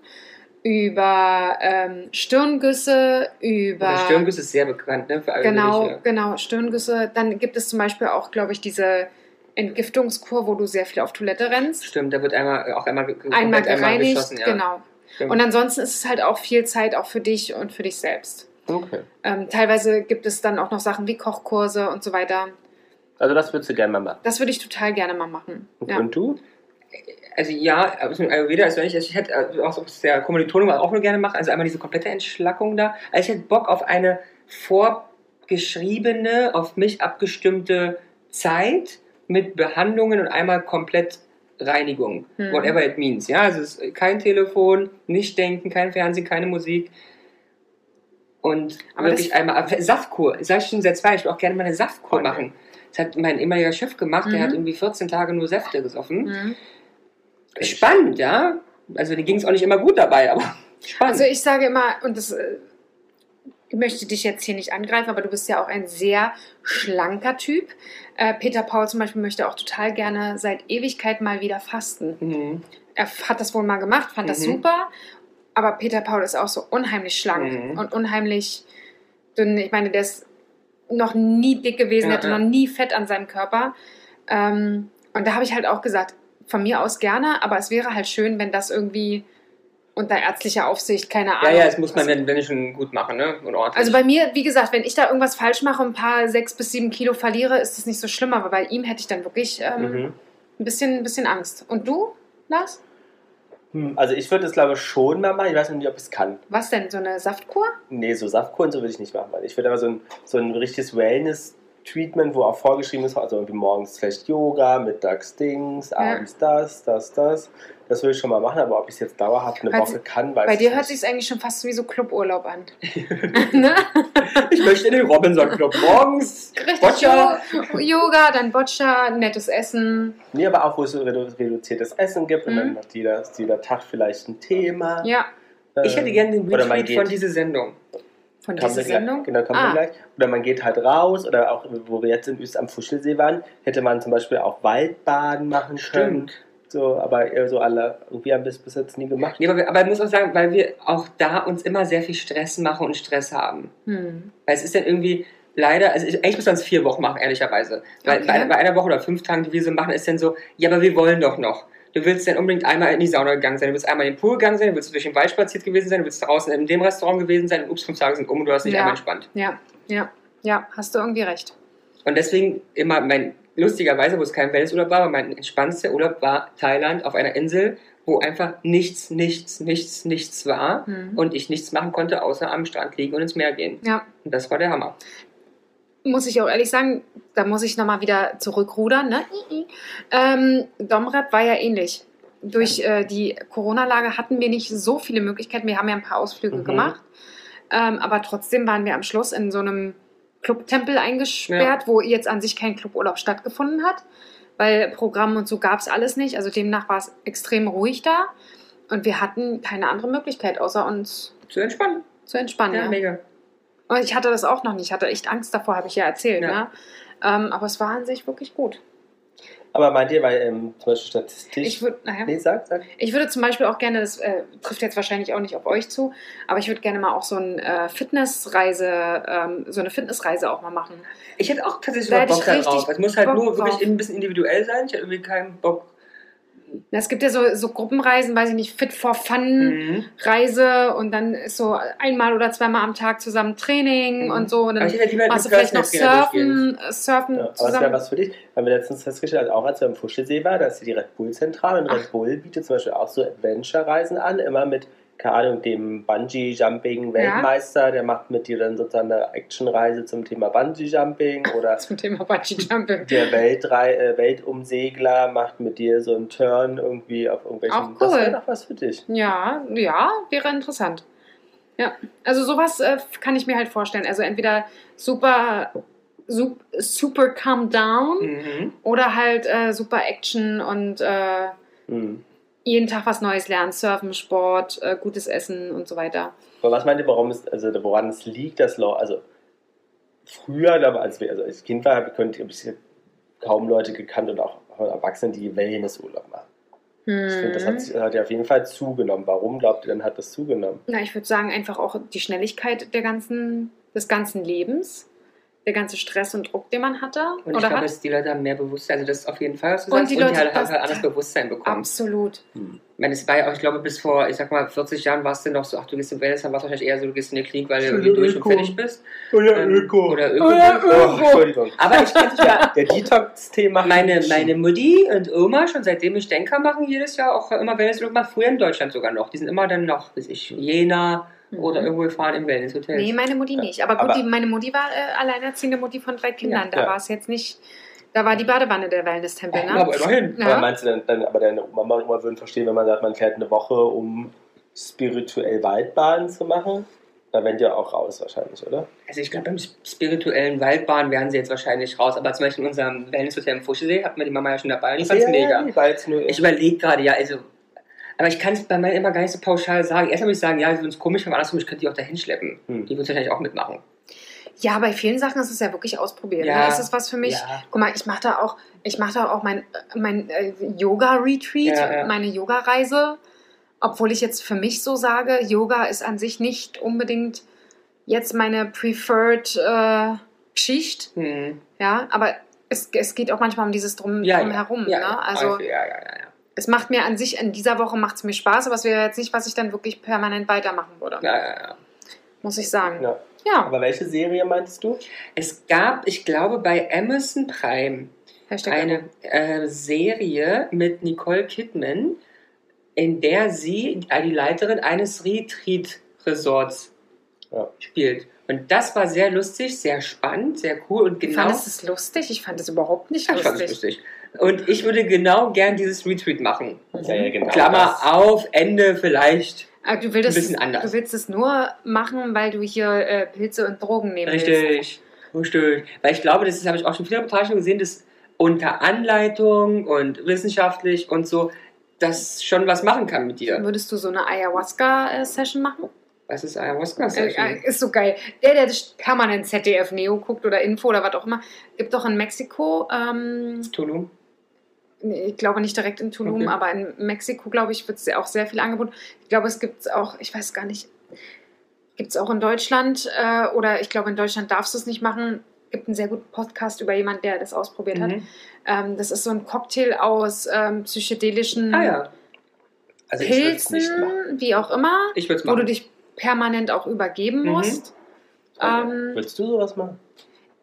über ähm, Stirngüsse, über... Der Stirnguss ist sehr bekannt, ne? Für Genau, Ayurvedische. genau, Stirngüsse. Dann gibt es zum Beispiel auch, glaube ich, diese Entgiftungskur, wo du sehr viel auf Toilette rennst. Stimmt, da wird einmal auch einmal, Einmal gereinigt, geschossen, ja. genau. Stimmt. Und ansonsten ist es halt auch viel Zeit auch für dich und für dich selbst. Okay. Ähm, teilweise gibt es dann auch noch Sachen wie Kochkurse und so weiter. Also das würdest du gerne mal machen. Das würde ich total gerne mal machen. Ja. Und du? Also ja, mit Ayurveda ist also ich hätte äh, auch so aus der Kommilitonin auch nur gerne machen, also einmal diese komplette Entschlackung da. Also ich hätte Bock auf eine vorgeschriebene, auf mich abgestimmte Zeit mit Behandlungen und einmal komplett Reinigung. Hm. Whatever it means. Ja, also es ist kein Telefon, nicht denken, kein Fernsehen, keine Musik. Und Aber wirklich einmal Saftkur. Sage ich schon seit zwei, ich will auch gerne mal eine Saftkur Oh, nee. machen. Das hat mein ehemaliger Chef gemacht, der Mhm. hat irgendwie 14 Tage nur Säfte gesoffen. Mhm. Spannend, ja. Also dir ging es auch nicht immer gut dabei, aber spannend. Also ich sage immer, und das, äh, ich möchte dich jetzt hier nicht angreifen, aber du bist ja auch ein sehr schlanker Typ. Äh, Peter Paul zum Beispiel möchte auch total gerne seit Ewigkeit mal wieder fasten. mhm. Er hat das wohl mal gemacht, fand das Mhm. super. Aber Peter Paul ist auch so unheimlich schlank Mhm. und unheimlich dünn. Ich meine, der ist noch nie dick gewesen, Ja, hatte ja. noch nie Fett an seinem Körper. Ähm, und da habe ich halt auch gesagt, von mir aus gerne, aber es wäre halt schön, wenn das irgendwie unter ärztlicher Aufsicht, keine Ja, Ahnung. ja, das muss man, wenn, wenn schon gut machen, ne? Und ordentlich. Also bei mir, wie gesagt, wenn ich da irgendwas falsch mache und ein paar sechs bis sieben Kilo verliere, ist das nicht so schlimm. Aber bei ihm hätte ich dann wirklich ähm, Mhm. ein, bisschen, ein bisschen Angst. Und du? Lars? Hm, Also ich würde es glaube ich schon mal machen. Ich weiß noch nicht, ob ich es kann. Was denn? So eine Saftkur? Nee, so Saftkur und so würde ich nicht machen. Weil ich würde aber so ein, so ein richtiges Wellness-Treatment, wo auch vorgeschrieben ist, also irgendwie morgens vielleicht Yoga, mittags Dings, abends das, das, das. Das würde ich schon mal machen, aber ob ich es jetzt dauerhaft eine Woche kann, weiß Bei ich dir nicht. hört sich eigentlich schon fast wie so Cluburlaub an. ne? Ich möchte in den Robinson Club morgens. Richtig. Boccia. Yoga, dann Boccia, nettes Essen. Nee, aber auch, wo es so redu reduziertes Essen gibt und Mhm. dann macht jeder, jeder Tag vielleicht ein Thema. Ja, Ich hätte gerne den Retweet von dieser Sendung. Von dieser wir gleich, Sendung. genau, kommen wir ah, gleich. Oder man geht halt raus, oder auch, wo wir jetzt in Öst am Fuschelsee waren, hätte man zum Beispiel auch Waldbaden machen können. Stimmt. So, aber eher so alle, irgendwie haben wir es bis jetzt nie gemacht. Nee, aber, wir, aber ich muss auch sagen, weil wir auch da uns immer sehr viel Stress machen und Stress haben. hm. Weil es ist dann irgendwie leider, also ich- eigentlich müssen wir es vier Wochen machen, ehrlicherweise. Weil Okay. bei, bei einer Woche oder fünf Tagen, die wir so machen, ist dann so, ja, aber wir wollen doch noch. Du willst dann unbedingt einmal in die Sauna gegangen sein, du willst einmal in den Pool gegangen sein, du willst durch den Wald spaziert gewesen sein, du willst draußen in dem Restaurant gewesen sein und ups, fünf Tage sind um und du hast dich Ja. einmal entspannt. Ja, ja, ja, hast du irgendwie recht. Und deswegen immer mein, lustigerweise, wo es kein Wellnessurlaub war, aber mein entspannendster Urlaub war Thailand auf einer Insel, wo einfach nichts, nichts, nichts, nichts war Hm. und ich nichts machen konnte, außer am Strand liegen und ins Meer gehen. Ja, Und das war der Hammer. Muss ich auch ehrlich sagen, da muss ich nochmal wieder zurückrudern. Ne? Ähm, Domrep war ja ähnlich. Durch äh, die Corona-Lage hatten wir nicht so viele Möglichkeiten. Wir haben ja ein paar Ausflüge Mhm. gemacht. Ähm, aber trotzdem waren wir am Schluss in so einem Clubtempel eingesperrt, wo jetzt an sich kein Cluburlaub stattgefunden hat, weil Programm und so gab es alles nicht. Also demnach war es extrem ruhig da. Und wir hatten keine andere Möglichkeit, außer uns Zu entspannen. zu entspannen. Ja, Ja, mega. Und ich hatte das auch noch nicht. Ich hatte echt Angst davor, habe ich ja erzählt. Ja. Ne? Ähm, aber es war an sich wirklich gut. Aber meint ihr, weil ähm, zum Beispiel statistisch. Ich, würd, naja, nee, sag, sag. ich würde zum Beispiel auch gerne, das äh, trifft jetzt wahrscheinlich auch nicht auf euch zu, aber ich würde gerne mal auch so ein äh, Fitnessreise, ähm, so eine Fitnessreise auch mal machen. Ich hätte auch tatsächlich Da Bock ich da richtig drauf. Es muss halt Bock nur drauf. wirklich ein bisschen individuell sein. Ich hätte irgendwie keinen Bock. Na, Es gibt ja so, so Gruppenreisen, weiß ich nicht, Fit for Fun Mhm. Reise und dann ist so einmal oder zweimal am Tag zusammen Training Mhm. und so. Und dann machst du vielleicht noch. Surfen, äh, Surfen Ja, aber es wäre zusammen. was für dich. Haben wir letztens festgestellt, also auch als wir am Fuschelsee waren, da ist die Red Bull-Zentrale und Ach. Red Bull bietet zum Beispiel auch so Adventure-Reisen an, immer mit, keine Ahnung, dem Bungee-Jumping-Weltmeister, der macht mit dir dann sozusagen eine Actionreise zum Thema Bungee-Jumping oder Zum Thema Bungee Jumping. der Weltrei äh, Weltumsegler macht mit dir so einen Turn irgendwie auf irgendwelchen. Auch Das cool. wäre doch was für dich. Ja, ja, wäre interessant. Ja, also sowas äh, kann ich mir halt vorstellen. Also entweder super, sup, super calm down Mhm. oder halt äh, super Action und äh, Hm. Jeden Tag was Neues lernen. Surfen, Sport, äh, gutes Essen und so weiter. Aber was meint ihr, warum es, also woran es liegt, dass Leute, also früher, als, wir, also als ich Kind war, habe ich, kaum Leute gekannt und auch Erwachsene, die Wellnessurlaub machen. Ich finde, das hat, Hm. sich- hat ja auf jeden Fall zugenommen. Warum glaubt ihr denn, hat das zugenommen? Na, ich würde sagen, einfach auch die Schnelligkeit der ganzen, des ganzen Lebens. Der ganze Stress und Druck, den man hatte Und ich oder glaube, hat. dass die Leute haben mehr Bewusstsein, also das ist auf jeden Fall, was du Und sagst, die und die Leute- halt, haben das- halt anderes Bewusstsein bekommen. Absolut. Hm. Ich meine, es war ja auch, ich glaube, bis vor, ich sag mal, 40 Jahren warst du noch so, ach, du gehst in Wellness, dann warst du wahrscheinlich eher so, du gehst in den Krieg, weil du irgendwie durch und Öko. fertig bist. Oder Ähm, Öko. Oder Öko. Oh ja, Oh, Entschuldigung. Aber ich kenne ja Der Detox-Thema. meine, meine Mutti und Oma, schon seitdem ich denke, machen jedes Jahr auch immer Wellnessurlaub, mal früher in Deutschland sogar noch. Die sind immer dann noch, bis ich, Jena oder Mhm. irgendwo gefahren im Wellnesshotel. Nee, meine Mutti nicht. Aber gut, Aber- die, meine Mutti war äh, alleinerziehende Mutti von drei Kindern. da ja. war es jetzt nicht. Da war die Badewanne der Wellness-Tempel, Ja, ne? aber immerhin. Aber Ja. meinst du denn, dann, aber deine Mama und Oma würden verstehen, wenn man sagt, man fährt eine Woche, um spirituell Waldbaden zu machen? Da wären die ja auch raus wahrscheinlich, oder? Also ich glaube, beim spirituellen Waldbahn wären sie jetzt wahrscheinlich raus. Aber zum Beispiel in unserem Wellnesshotel im Fuschelsee hat mir die Mama ja schon dabei. und Ich fand's mega. jetzt nur Ich überlege gerade, ja, also. Aber ich kann es bei mir immer gar nicht so pauschal sagen. Erstmal würde ich sagen, ja, ich finde es komisch, aber andersrum, ich könnte die auch da hinschleppen. Hm. Die würde wahrscheinlich auch mitmachen. Ja, bei vielen Sachen ist es ja wirklich ausprobieren. Ja. Ne? Ist das was für mich? Ja. Guck mal, ich mache da auch, ich mache da auch mein, mein äh, Yoga-Retreat, Ja, ja. meine Yoga-Reise. Obwohl ich jetzt für mich so sage, Yoga ist an sich nicht unbedingt jetzt meine preferred äh, Geschichte. Hm. Ja, aber es, es geht auch manchmal um dieses Drum, Ja, Drumherum. ja, ne? Also ja, ja, ja, ja. Es macht mir an sich, in dieser Woche macht es mir Spaß, aber es wäre jetzt nicht, was ich dann wirklich permanent weitermachen würde. ja, ja, ja. Muss ich sagen. Ja. Ja, Aber welche Serie meinst du? Es gab, ich glaube, bei Amazon Prime Hashtag eine äh, Serie mit Nicole Kidman in der sie äh, die Leiterin eines Retreat-Resorts Ja. spielt. Und das war sehr lustig, sehr spannend, sehr cool und genau. Fandest du es lustig? Ich fand es überhaupt nicht ich fand es lustig. lustig. Und ich würde genau gern dieses Retreat machen. Ja, ja, genau. Klammer das. auf, Ende vielleicht. Aber du willst, Ein bisschen anders. du willst es nur machen, weil du hier äh, Pilze und Drogen nehmen willst. Richtig. Richtig. Weil ich glaube, das habe ich auch schon viele Reportagen gesehen, dass unter Anleitung und wissenschaftlich und so, das schon was machen kann mit dir. Würdest du so eine Ayahuasca-Session machen? Was ist Ayahuasca? Äh, äh, ist so geil. Der, der permanent ZDF Neo guckt oder Info oder was auch immer, gibt doch in Mexiko, ähm, Tulum. nee, ich glaube nicht direkt in Tulum, Okay. aber in Mexiko, glaube ich, wird es auch sehr viel angeboten. Ich glaube, es gibt es auch, ich weiß gar nicht, gibt es auch in Deutschland äh, oder ich glaube, in Deutschland darfst du es nicht machen. Gibt einen sehr guten Podcast über jemanden, der das ausprobiert hat. Mhm. Ähm, das ist so ein Cocktail aus ähm, psychedelischen Ah ja, Also Pilzen, wie auch immer, ich würde es wo du machen. dich permanent auch übergeben Mhm. musst. Ähm, Würdest du sowas machen?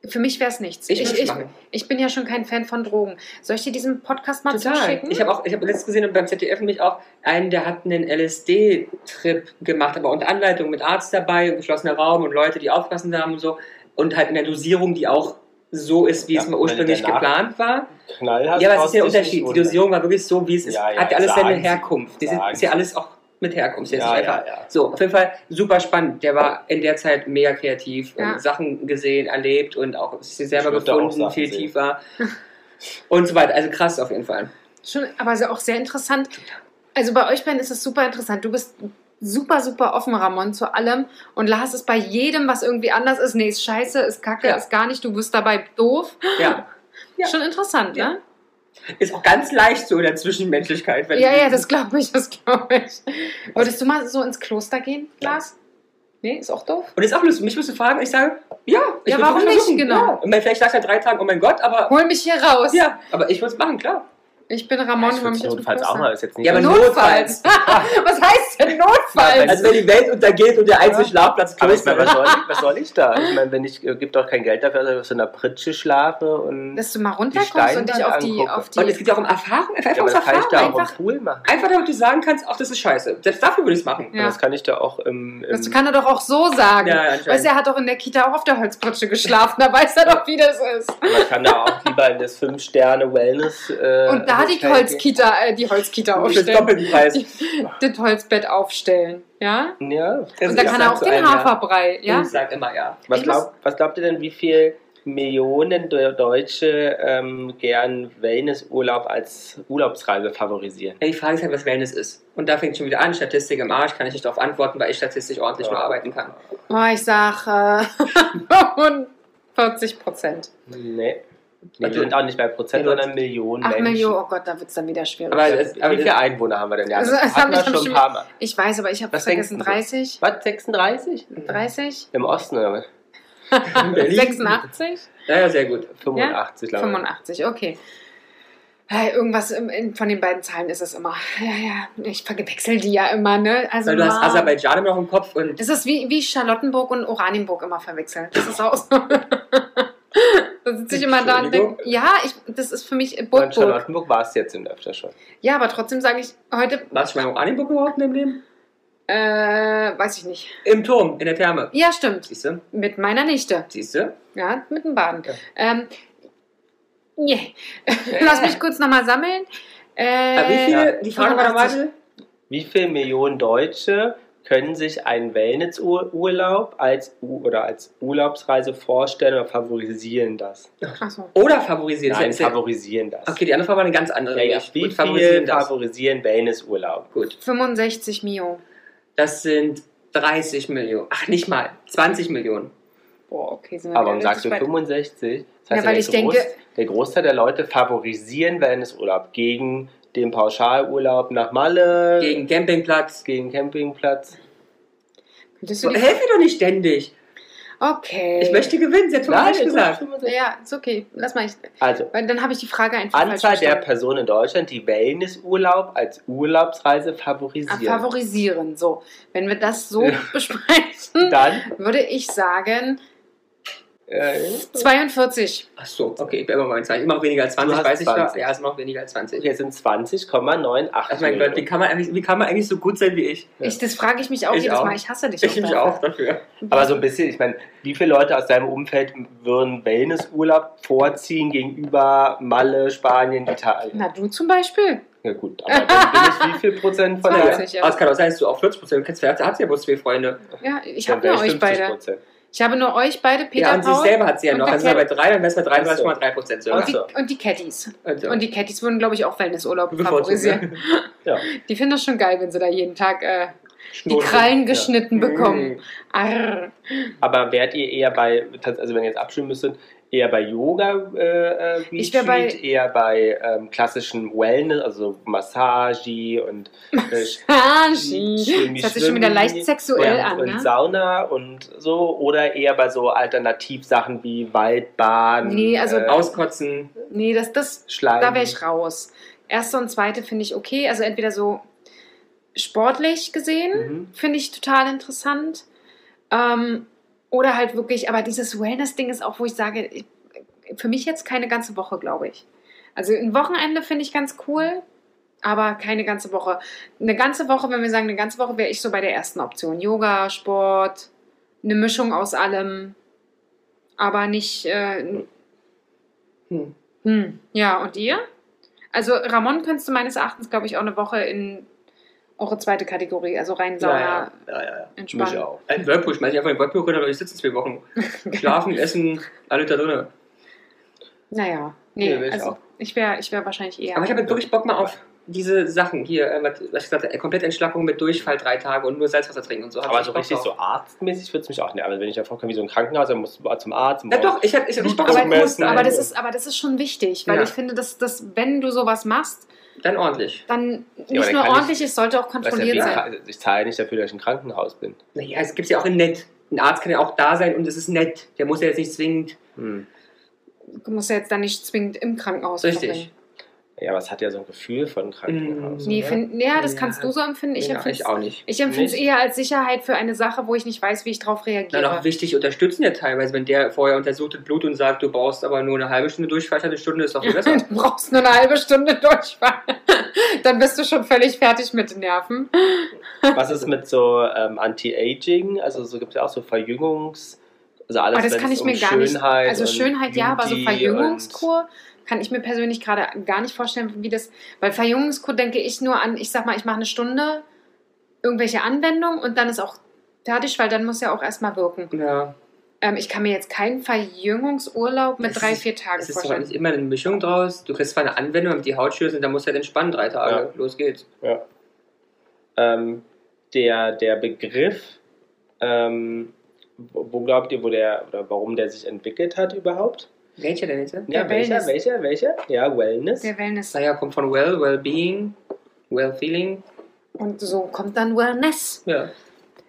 für mich wäre es nichts. Ich Ich, ich, ich bin ja schon kein Fan von Drogen. Soll ich dir diesen Podcast mal Total. zuschicken? Ich habe auch, ich habe letztens gesehen beim ZDF nämlich auch einen, der hat einen LSD-Trip gemacht, aber unter Anleitung mit Arzt dabei, geschlossener Raum und Leute, die aufpassen haben und so. Und halt in der Dosierung, die auch so ist, wie Ja, es mal ursprünglich geplant war. Knallhart. Ja, aber es ist ja der Unterschied. Die Dosierung war wirklich so, wie es ist. Ja, ja, hat ja alles seine. Herkunft. Das ist, ja alles auch mit. Das ist Ja, ja, ja. So, auf jeden Fall super spannend. Der war in der Zeit mega kreativ Ja. und Sachen gesehen, erlebt und auch sich selber gefunden, viel sehen. tiefer. und so weiter. Also krass auf jeden Fall. Schon, aber auch sehr interessant. Also bei euch beiden ist es super interessant. Du bist super, super offen, Ramon, zu allem. Und Lars ist bei jedem, was irgendwie anders ist. Nee, ist scheiße, ist kacke, Ja. ist gar nicht. Du wirst dabei doof. Ja. Ja. Schon interessant, Ja. ne? Ist auch ganz leicht so in der Zwischenmenschlichkeit. Ja, ja, das glaube ich, das glaube ich. Würdest du mal so ins Kloster gehen, Lars? Nee, ist auch doof. Und ist auch lustig. Mich musst du fragen ich sage, ja. Ich Ja, warum nicht? Genau. Ja. Und vielleicht sagt er drei Tage, oh mein Gott, aber Hol mich hier raus. ja, aber ich würde es machen, klar. Ich bin Ramon, ich hol würde notfalls auch mal. Ist jetzt nicht Ja, aber Notfalls. was heißt denn Notfalls? Also wenn die Welt untergeht und der einzige Schlafplatz aber ich meine, was soll, ich, was soll ich da? Ich meine, wenn ich, äh, gibt doch kein Geld dafür, dass ich auf so einer Pritsche schlafe und. Dass du mal runterkommst und dich auf die, angucke. auf die Und es geht ja auch um Erfahrung. Einfach ja, aber aus das kann ich Erfahrung. da auch einfach- im Pool machen. Einfach damit du sagen kannst, ach, das ist scheiße. Selbst dafür würde ich es machen. Ja. Das kann ich da auch im. im Das kann er doch auch so sagen. Ja, weißt du, er hat doch in der Kita auch auf der Holzpritsche geschlafen. Da weiß er doch, wie das ist. man kann da auch lieber in das 5-Sterne-Wellness. Äh, Und da die Hotel gehen. Holzkita, äh, die Holzkita Für das aufstellen. Preis. Das Holzbett aufstellen. Ja? Ja. Und da ich kann er auch den ja. Haferbrei. Ja? Ich sag immer ja. Was, glaub, was glaubt ihr denn, wie viel Millionen De- Deutsche ähm, gern Wellnessurlaub als Urlaubsreise favorisieren? Ja, die Frage ist halt, was Wellness ist. Und da fängt schon wieder an, Statistik im Arsch, kann ich nicht darauf antworten, weil ich statistisch ordentlich nur arbeiten kann. Oh, ich sag äh, 45 Prozent. Nee. Also- wir sind auch nicht bei Prozent, sondern Millionen Ach, Menschen. Millionen. Oh Gott, da wird es dann wieder schwierig. Aber, es, aber wie viele Einwohner haben wir denn? Ja, Also, das das hatten wir schon ein paar Mal. ich weiß, aber ich habe vergessen. denkst du? 30? Was, 36? 30? Im Osten oder was? Berlin? 86? ja, ja, sehr gut. 85, glaube ich. 85, okay. Hey, irgendwas von den beiden Zahlen ist es immer. Ja, ja, ich verwechsel die ja immer, ne? Also Weil du hast. Aserbaidschan immer noch im Kopf und Das ist wie, wie Charlottenburg und Oranienburg immer verwechselt. Das ist auch so. da sitze ich immer da und denke, ja, ich, das ist für mich In Burgburg. Charlottenburg war es jetzt in öfter schon. Ja, aber trotzdem sage ich heute, warst du schon mal in Oranienburg überhaupt in deinem Leben? äh, weiß ich nicht. Im Turm, in der Therme. Ja, stimmt. Siehst du? Mit meiner Nichte. Siehst du? Ja, mit dem Baden. Ja. Ähm, nee. Lass mich kurz nochmal sammeln. Äh, Aber wie viele, die Frage war 85. nochmal, Wie viele Millionen Deutsche können sich einen Wellnessurlaub als, U oder als Urlaubsreise vorstellen oder favorisieren das? Achso. oder favorisieren? Nein, Das ja- favorisieren das. Okay, die andere Frage war eine ganz andere. Ja, ja. Wie Gut, viel favorisieren das. favorisieren Wellnessurlaub? Gut, 65 Mio. das sind 30 Millionen. Ach, nicht mal. 20 Millionen. Boah, okay. Sind wir Aber warum sagst du richtig weit. 65? Das Ja, heißt, weil der, ich denke- der Großteil der Leute favorisieren Wellnessurlaub gegen den Pauschalurlaub nach Malle, Gegen Campingplatz. gegen Campingplatz. So, du die... helf mir doch nicht ständig. Okay. Ich möchte gewinnen, sie hat Nein, gesagt. 65. Ja, ist okay. Lass mal. Ich, Also, weil dann habe ich die Frage einfach Anzahl falsch der. Personen in Deutschland, die Wellnessurlaub als Urlaubsreise Ah, favorisieren. favorisieren. So, wenn wir das so besprechen, Dann würde ich sagen Äh, 42. Ach so, okay, ich bin immer mal 20. Immer noch weniger als 20, Du hast weiß ich 20. da. Ja, ist immer noch weniger als 20. wir sind 20,98. Ach mein Gott, wie kann, man eigentlich, wie kann man eigentlich so gut sein wie ich? Ja. Ich, das frage ich mich auch Ich jedes auch. Mal. Ich hasse dich Ich mich dafür. auch dafür. Aber so ein bisschen, ich meine, wie viele Leute aus deinem Umfeld würden Wellnessurlaub vorziehen gegenüber Malle, Spanien, Italien? Na, du zum Beispiel. Ja gut, aber dann bin ich wie viel Prozent von der 20, ja. Aber es kann auch sein, dass du auch 40 Prozent kennst. Vielleicht hat sie ja bloß zwei Freunde. Ja, ich habe ich euch beide. 50%. Ich habe nur euch beide, Peter ja, und Paul sich selber hat sie ja und noch. Also sind wir bei drei, dann wäre es bei 33,3 Prozent. So. und, die, und die Catties. Also, Und die Catties würden, glaube ich, auch Wellnessurlaub favorisieren. Ja. Die finden das schon geil, wenn sie da jeden Tag äh, die. Krallen geschnitten Ja. bekommen. Mhm. Arr. Aber wärt ihr eher bei, also wenn ihr jetzt abstimmen müsstet, eher bei Yoga äh, äh, Ich wär bei- eher bei ähm, klassischen Wellness, also Massage und äh, Schwimmi- Ski. Das hört sich schon wieder leicht sexuell und, an, und ne? Sauna und so oder eher bei so Alternativsachen wie Waldbahn, Nee, also äh, Auskotzen. Nee, das, das, Schleim. da wäre ich raus. Erste und zweite finde ich okay. Also entweder so sportlich gesehen, Mhm. finde ich total interessant. Ähm, oder halt wirklich, aber dieses Wellness-Ding ist auch, wo ich sage, ich, für mich jetzt keine ganze Woche, glaube ich. Also ein Wochenende finde ich ganz cool, aber keine ganze Woche. Eine ganze Woche, wenn wir sagen, eine ganze Woche, wäre ich so bei der ersten Option. Yoga, Sport, eine Mischung aus allem, aber nicht. Äh, Hm. hm. Ja, und ihr? Also Ramon könntest du meines Erachtens, glaube ich, auch eine Woche in eure zweite Kategorie, also rein Sauna, ja, ja, ja, ja. entspannen. Mich auch. Ein Whirlpool, schmeiß ich einfach in den Whirlpool runter, weil ich sitze zwei Wochen. Schlafen, essen, alle da drin. Naja, nee, Nee, also auch. ich wäre ich wär wahrscheinlich eher. Aber ich habe wirklich Bock mal auf diese Sachen hier, äh, was ich gesagt habe, komplett Entschlackung mit Durchfall drei Tage und nur Salzwasser trinken und so. Aber so Bock richtig drauf. so arztmäßig würde es mich auch nicht. Aber wenn ich ja vorkomme wie so ein Krankenhaus, dann muss man zum Arzt. Ja doch, ich habe ich hab nicht Bock Aber- auf Husten. aber, das ist, aber das ist schon wichtig, weil Ja. ich finde, dass, dass wenn du sowas machst, Dann ordentlich. dann nicht dann nur kann ich- ordentlich, es sollte auch kontrolliert wie- sein. ich zahle nicht dafür, dass ich im Krankenhaus bin. Naja, es gibt ja auch in nett. Ein Arzt kann ja auch da sein und es ist nett. Der muss ja jetzt nicht zwingend. Hm. Du musst ja jetzt dann nicht zwingend im Krankenhaus Richtig. verbringen. Ja, aber es hat ja so ein Gefühl von Krankenhaus. Mm. Nee, find, ja, das Ja. kannst du so empfinden. Ich ja, empfinde ich es auch nicht. ich empfinde es Nicht? eher als Sicherheit für eine Sache, wo ich nicht weiß, wie ich darauf Dann reagiere. auch wichtig unterstützen ja teilweise, wenn der vorher untersucht das Blut und sagt, du brauchst aber nur eine halbe Stunde Durchfall, eine Stunde ist doch viel besser. Du brauchst nur eine halbe Stunde Durchfall. Dann bist du schon völlig fertig mit den Nerven. Was ist mit so ähm, Anti-Aging? Also so gibt es ja auch so Verjüngungs... Also alles, Aber das wenn kann ich mir um gar nicht. Schönheit Also und Schönheit ja, aber so Beauty Verjüngungskur kann ich mir persönlich gerade gar nicht vorstellen, wie das. Weil Verjüngungskur denke ich nur an, ich sag mal, ich mache eine Stunde irgendwelche Anwendungen und dann ist auch fertig, weil dann muss ja auch erstmal wirken. Ja, Ähm, ich kann mir jetzt keinen Verjüngungsurlaub mit Es drei, ist- vier Tagen es ist doch vorstellen. eigentlich immer eine Mischung draus. Du kriegst zwar eine Anwendung, damit die Haut schön ist und dann musst du halt entspannen drei Tage. Ja. Los geht's. Ja. Ähm, der, der Begriff, ähm, wo, wo glaubt ihr, wo der oder warum der sich entwickelt hat überhaupt? Welcher denn jetzt? Ja, welcher, welcher, welcher? Ja, Wellness. Der Wellness. Naja, kommt von well, well-being, well-feeling. Und so kommt dann Wellness. Ja.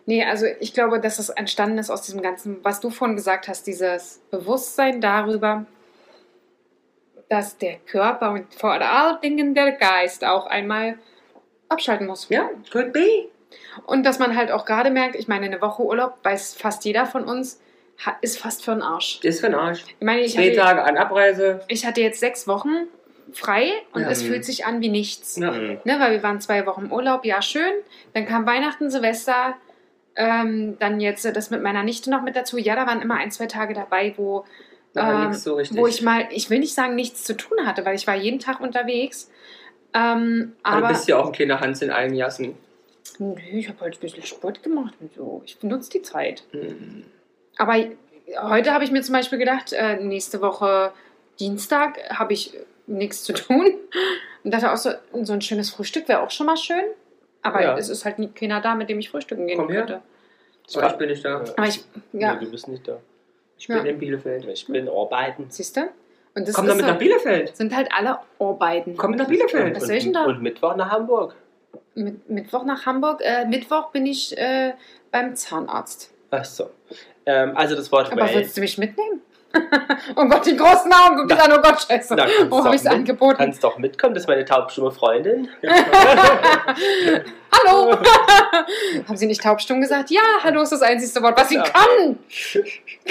Nee, also ich glaube, dass es entstanden ist aus diesem ganzen, was du vorhin gesagt hast, dieses Bewusstsein darüber, dass der Körper und vor allen Dingen der Geist auch einmal abschalten muss. Ja, could be. Und dass man halt auch gerade merkt, ich meine, eine Woche Urlaub, weiß fast jeder von uns, ist fast für den Arsch. Ist für den Arsch. Ich meine, ich Zwei hatte, Tage an Abreise. ich hatte jetzt sechs Wochen frei und Ja. es fühlt sich an wie nichts. Ja. Mhm. Ne, weil wir waren zwei Wochen im Urlaub, ja schön. Dann kam Weihnachten, Silvester, ähm, dann jetzt äh, das mit meiner Nichte noch mit dazu. Ja, da waren immer ein, zwei Tage dabei, wo, Aber ähm, nichts so richtig. wo ich mal, ich will nicht sagen, nichts zu tun hatte, weil ich war jeden Tag unterwegs. Ähm, aber du bist ja auch ein kleiner Hans in allen Jassen. Ich habe halt ein bisschen Sport gemacht und so. Ich benutze die Zeit. Hm. Aber heute habe ich mir zum Beispiel gedacht, äh, nächste Woche Dienstag habe ich nichts zu tun. Und dachte auch so, so ein schönes Frühstück wäre auch schon mal schön. Aber Ja. es ist halt nie keiner da, mit dem ich frühstücken gehen Komm her. könnte. Aber ich bin nicht da. Aber ich, Nee, ja, du bist nicht da. Ich bin Ja. in Bielefeld. Ich bin arbeiten. siehst du? Und das Komm damit so, nach Bielefeld. sind halt alle Arbeiten. Komm nach Bielefeld. Was soll ich denn da? Und Mittwoch nach Hamburg. Mit, Mittwoch nach Hamburg. Äh, Mittwoch bin ich äh, beim Zahnarzt. Ach so. Ähm, also das Wort Aber Well würdest du mich mitnehmen? Oh Gott, die großen Augen, guck dich an, oh Gott, scheiße. Na, Wo habe ich es angeboten? Kannst doch mitkommen, das ist meine taubstumme Freundin. Hallo! Haben Sie nicht taubstumm gesagt? Ja, hallo ist das einzige Wort, was sie Ja. kann.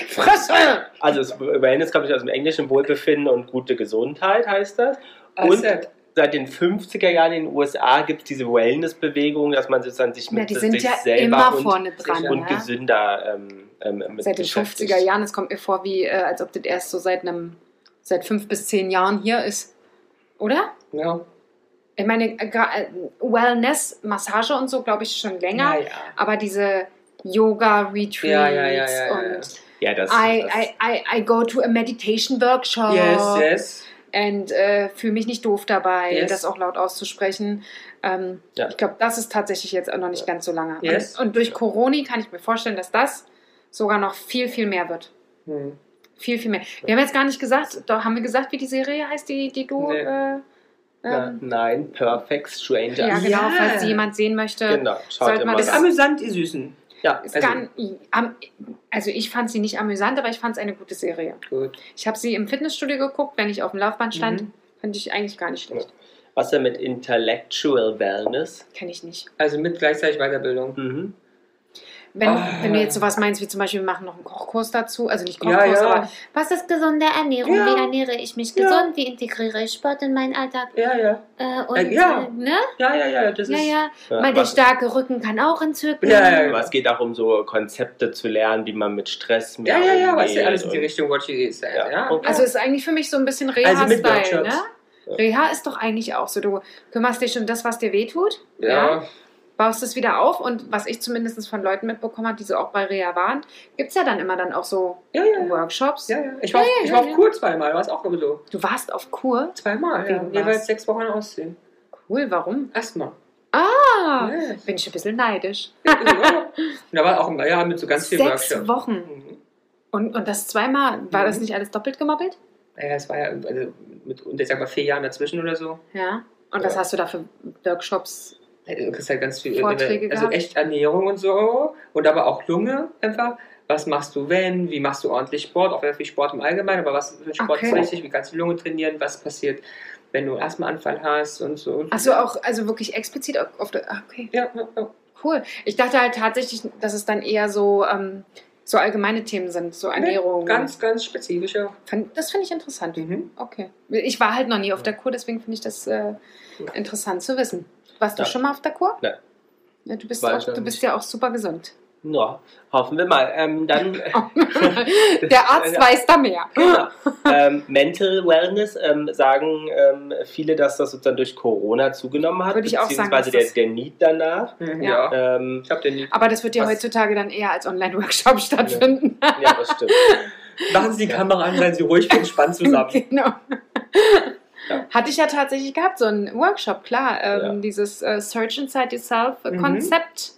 Fresse! Also das Wellness kommt aus dem englischen Wohlbefinden und gute Gesundheit heißt das. Und Und seit den 50er Jahren in den USA gibt es diese Wellness-Bewegung, dass man sozusagen sich Ja, mit die sind sich ja selber immer und, vorne dran. und ja? gesünder ähm, ähm, Seit den beschäftigt. 50er Jahren, es kommt mir vor, wie, äh, als ob das erst so seit einem, seit fünf bis zehn Jahren hier ist. Oder? ja. Ich meine, äh, äh, Wellness, Massage und so, glaube ich, schon länger. Ja, ja. Aber diese Yoga-Retreats Ja, ja, ja, ja, ja, ja. und Ja, das, I, das I, I, I go to a meditation workshop Yes, yes. Und äh, fühle mich nicht doof dabei, Yes. das auch laut auszusprechen. Ähm, Ja. Ich glaube, das ist tatsächlich jetzt auch noch nicht ganz so lange. Yes. Und, und durch Corona kann ich mir vorstellen, dass das sogar noch viel, viel mehr wird. Hm. Viel, viel mehr. Wir haben jetzt gar nicht gesagt, doch haben wir gesagt, wie die Serie heißt, die, die du. Nee. Äh, ja, ähm, nein, Perfect Stranger. ja, genau, Ja. falls sie jemand sehen möchte. Genau, schaut Sollte immer man Ist das- rein. amüsant, die Süßen. Ja, Ist Also- am- also ich fand sie nicht amüsant, aber ich fand es eine gute Serie. Gut. Ich habe sie im Fitnessstudio geguckt, wenn ich auf dem Laufband stand. Mhm. Fand ich eigentlich gar nicht schlecht. was denn mit Intellectual Wellness? Kenne ich nicht. Also mit gleichzeitig Weiterbildung. Mhm. Wenn, Ah. wenn du jetzt sowas meinst, wie zum Beispiel, wir machen noch einen Kochkurs dazu, also nicht Ja, Kochkurs, ja. aber Was ist gesunde Ernährung? Ja. Wie ernähre ich mich Ja. gesund? Wie integriere ich Sport in meinen Alltag? Ja, ja. Äh, und, Äh, ja. Äh, ne? Ja, ja, ja. Das Ja, ist. ja. Ja, Mal der was- starke Rücken kann auch entzücken. Ja, ja, ja. Aber es geht auch um so Konzepte zu lernen, wie man mit Stress mehr Ja, ja, ja, weißt du, alles in die und- Richtung What She Said. Ja. Ja. Okay. also ist eigentlich für mich so ein bisschen Also mit Reha-Style, ne? Workshops. Reha ist doch eigentlich auch so, du kümmerst dich um das, was dir wehtut, Ja. Baust es wieder auf und was ich zumindest von Leuten mitbekommen habe, die so auch bei Reha waren, gibt es ja dann immer dann auch so Ja, ja. Workshops. ja, ja. Ich war, Ja, auf- ich war auf. Kur zweimal, war es auch immer so. Du warst auf Kur? Zweimal, ja. Jeweils sechs Wochen ausziehen. Cool, warum? Erstmal. Ah, Ja. bin ich ein bisschen neidisch. Ja. Da war auch immer, ja, mit so ganz viel Sechs Workshops. Wochen. Mhm. Und, und das zweimal, war das Mhm. nicht alles doppelt gemoppelt? Naja, es war ja also mit, und ich sag mal, vier Jahren dazwischen oder so. Ja. Und was Ja. hast du da für Workshops? Du kriegst halt ganz viel, Vorträge also gehabt? echt Ernährung und so. Und aber auch Lunge einfach. Was machst du, wenn? Wie machst du ordentlich Sport? Auch viel Sport im Allgemeinen, aber was für Sport Okay. ist wichtig? Wie kannst du Lunge trainieren? Was passiert, wenn du Asthmaanfall hast und so. Achso, auch, also wirklich explizit auf, der, ah, okay, Ja, ja, ja. cool. Ich dachte halt tatsächlich, dass es dann eher so, ähm, so allgemeine Themen sind, so Ernährung. Ganz, ganz spezifisch, ja. Das finde ich interessant. Mhm. Okay. Ich war halt noch nie auf der Kur, deswegen finde ich das äh, interessant zu wissen. Warst du Ja. schon mal auf der Kur? Nein. Ja, du bist, auch, du bist ja auch super gesund. Ja, hoffen wir mal. Ähm, dann Der Arzt Ja. weiß da mehr. Genau. ähm, Mental Wellness ähm, sagen ähm, viele, dass das sozusagen durch Corona zugenommen hat, Würde ich auch sagen, der, der Need danach. Mhm, Ja. ja. Ähm, Ich hab den nie. Aber das wird ja Was- heutzutage dann eher als Online-Workshop stattfinden. ja, das stimmt. Machen Sie die Kamera an, seien Sie ruhig und entspannt zusammen. genau. Ja. Hatte ich ja tatsächlich gehabt, so einen Workshop, klar. Ähm, Ja. Dieses äh, Search Inside Mhm. Yourself-Konzept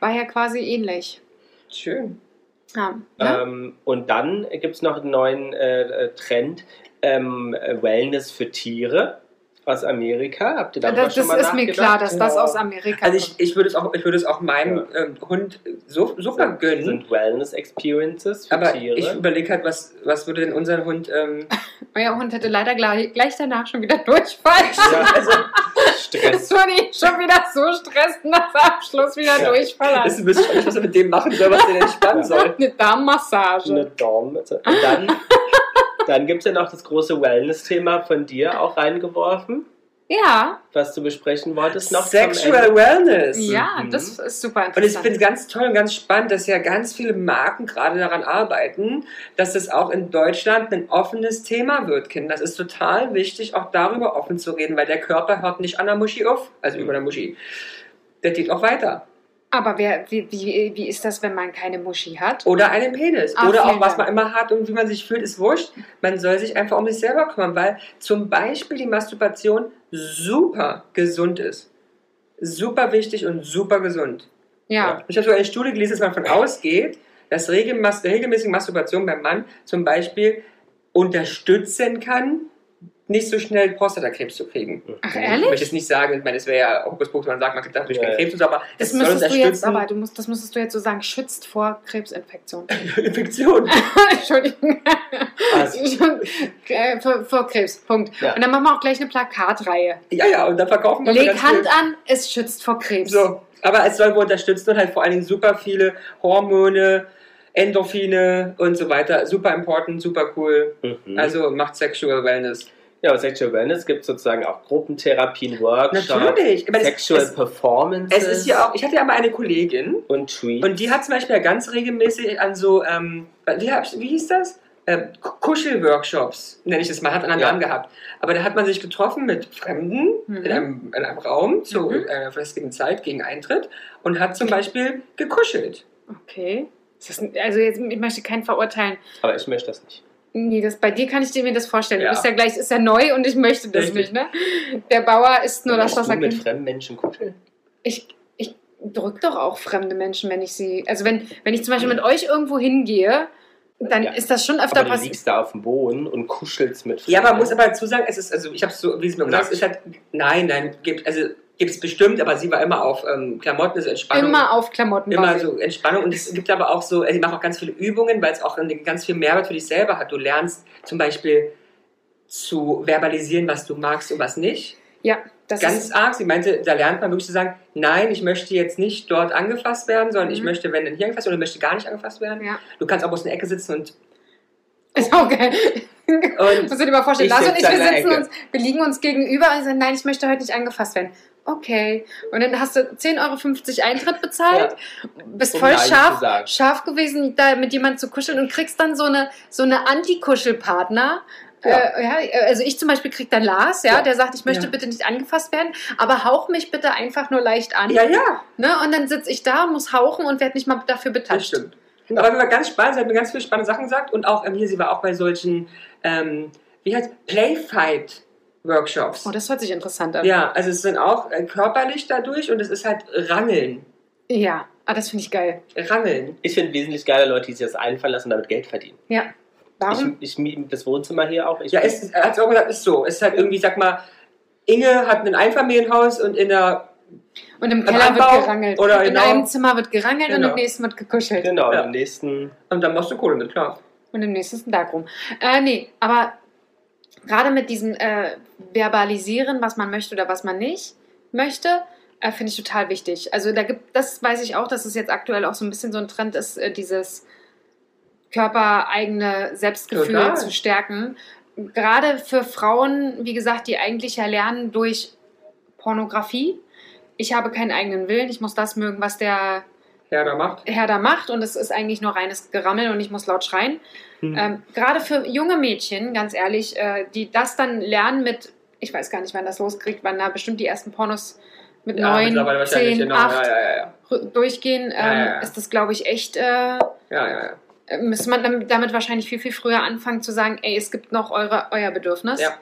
war ja quasi ähnlich. Schön. Ja, ne? Ähm, und dann gibt es noch einen neuen äh, äh, Trend, ähm, äh, Wellness für Tiere aus Amerika. Habt ihr darüber das schon das mal ist mir klar, dass das aus Amerika Also ich, ich würde es auch, ich würde es auch meinem Ja. ähm, Hund so, super gönnen. sind Wellness Experiences für aber Tiere. ich überlege halt, was, was würde denn unser Hund. Euer Hund hätte leider gleich, gleich danach schon wieder Durchfall. ja, also Das Stress. würde ihn schon wieder so stressen, dass er am Schluss wieder Ja. Durchfall das hat. ist ein bisschen, was er mit dem machen soll, was denn entspannen soll. Eine Darmmassage. Eine Dom. Und dann, dann gibt es ja noch das große Wellness-Thema von dir auch reingeworfen, Ja, was du besprechen wolltest noch. zum Sexual. Wellness. ja, Mhm. das ist super Und ich interessant. finde es ganz toll und ganz spannend, dass ja ganz viele Marken gerade daran arbeiten, dass das auch in Deutschland ein offenes Thema wird, Kinder. Das ist total wichtig, auch darüber offen zu reden, weil der Körper hört nicht an der Muschi auf, also über der Muschi. Der geht auch weiter. Aber wer, wie, wie, wie ist das, wenn man keine Muschi hat? Oder einen Penis. Ah, Oder auch was man immer hat und wie man sich fühlt, ist wurscht. Man soll sich einfach um sich selber kümmern, weil zum Beispiel die Masturbation super gesund ist. Super wichtig und super gesund. Ja. Ich habe sogar eine Studie gelesen, dass man davon ausgeht, dass regelmäßige Masturbation beim Mann zum Beispiel unterstützen kann, nicht so schnell Prostatakrebs zu kriegen. Ach, Ich ehrlich? möchte jetzt nicht sagen, ich meine, es wäre ja Hokuspokus, man sagt, man kriegt dadurch Ja, keinen. Krebs und so, aber Das es soll müsstest du jetzt, aber du musst, das müsstest du jetzt so sagen, schützt vor Krebsinfektion. Infektion. Entschuldigung. Also, Äh, vor, vor Krebs, Punkt. Ja. Und dann machen wir auch gleich eine Plakatreihe. Ja, ja, und dann verkaufen wir Leg Hand viel. an, es schützt vor Krebs. So, aber es soll wohl unterstützen und halt vor allen Dingen super viele Hormone, Endorphine und so weiter. Super important, super cool. mhm. Also macht Sexual Wellness. Ja, und Sexual Wellness gibt sozusagen auch Gruppentherapien, Workshops, Natürlich. Sexual es- Performances Es ist ja auch, ich hatte ja mal eine Kollegin und Treats. und die hat zum Beispiel ganz regelmäßig an so, ähm, wie, wie hieß das? K- Kuschelworkshops, nenne ich das mal, hat einen Ja. Namen gehabt. Aber da hat man sich getroffen mit Fremden Mhm. in, einem, in einem Raum zu Mhm. einer festigen Zeit gegen Eintritt und hat zum Beispiel gekuschelt. Okay. Ist das, also jetzt, ich möchte keinen verurteilen. Aber ich möchte das nicht. Nee, das, bei dir kann ich dir mir das vorstellen. Ja. Du bist ja gleich, ist ja neu und ich möchte das Richtig. nicht, ne? Der Bauer ist nur das, was du er mit fremden Menschen kuscheln? Ich, ich drück doch auch fremde Menschen, wenn ich sie. Also wenn, wenn ich zum Beispiel mit euch irgendwo hingehe, dann Ja. ist das schon öfter Aber du passiert. liegst da auf dem Boden und kuschelst mit Ja, aber man muss Fremden. aber dazu sagen, es ist, also ich habe es so, wie es mir gesagt ist halt, nein, nein, gibt, also gibt es bestimmt, aber sie war immer auf ähm, Klamotten, also Entspannung. Immer auf Klamotten. Immer so Entspannung und es gibt aber auch so, sie macht auch ganz viele Übungen, weil es auch ganz viel Mehrwert für dich selber hat. Du lernst zum Beispiel zu verbalisieren, was du magst und was nicht. Ja, das ganz ist. arg. Sie meinte, da lernt man wirklich zu sagen, nein, ich möchte jetzt nicht dort angefasst werden, sondern ich Mhm. möchte, wenn dann hier angefasst oder ich möchte gar nicht angefasst werden. Ja. Du kannst auch aus der Ecke sitzen und, Ist auch geil. und Musst du dir mal vorstellen, Ich Lars und ich, wir sitzen uns, wir liegen uns gegenüber und sagen, nein, ich möchte heute nicht angefasst werden. Okay. Und dann hast du 10,50 Euro Eintritt bezahlt, bist Um voll Nein scharf, scharf gewesen, da mit jemandem zu kuscheln und kriegst dann so eine, so eine Anti-Kuschelpartner. Ja. Äh, ja, also ich zum Beispiel krieg dann Lars, ja, Ja. der sagt, ich möchte Ja. bitte nicht angefasst werden, aber hauch mich bitte einfach nur leicht an. ja, ja, Ne? Und dann sitze ich da und muss hauchen und werde nicht mal dafür das betatscht. stimmt. Aber wir war ganz spannend, sie hat mir ganz viele spannende Sachen gesagt und auch ähm, hier, sie war auch bei solchen, ähm, wie heißt Playfight-Workshops. Oh, das hört sich interessant an. Ja, also es sind auch äh, körperlich dadurch und es ist halt Rangeln. Ja, ah, das finde ich geil. Rangeln. Ich finde wesentlich geiler Leute, die sich das einfallen lassen und damit Geld verdienen. Ja. Warum? Ich, ich miete das Wohnzimmer hier auch. Ich, Ja, es, er hat es auch gesagt, ist so. Es ist halt irgendwie, sag mal, Inge hat ein Einfamilienhaus und in der. Und im Keller wird Anbau gerangelt. oder in genau. einem Zimmer wird gerangelt und Genau. im nächsten wird gekuschelt. Genau, Ja. im nächsten. Und dann machst du Kohle mit, klar. Und im nächsten ist ein Darkroom. Äh, nee, aber gerade mit diesem äh, Verbalisieren, was man möchte oder was man nicht möchte, äh, finde ich total wichtig. Also da gibt, das weiß ich auch, dass es jetzt aktuell auch so ein bisschen so ein Trend ist, äh, dieses körpereigene Selbstgefühl Total. zu stärken. Gerade für Frauen, wie gesagt, die eigentlich ja lernen durch Pornografie. Ich habe keinen eigenen Willen, ich muss das mögen, was der Ja, da macht. Herr da macht und es ist eigentlich nur reines Gerammel und ich muss laut schreien. Hm. Ähm, Gerade für junge Mädchen, ganz ehrlich, äh, die das dann lernen mit, ich weiß gar nicht, wann das loskriegt, wann da bestimmt die ersten Pornos mit Ja, neun, zehn, genau. acht Ja, ja, durchgehen, ähm, ist das, glaube ich, echt, äh, Ja, ja, ja. müsste man damit, wahrscheinlich viel, viel früher anfangen zu sagen, ey, es gibt noch eure, euer Bedürfnis. Ja.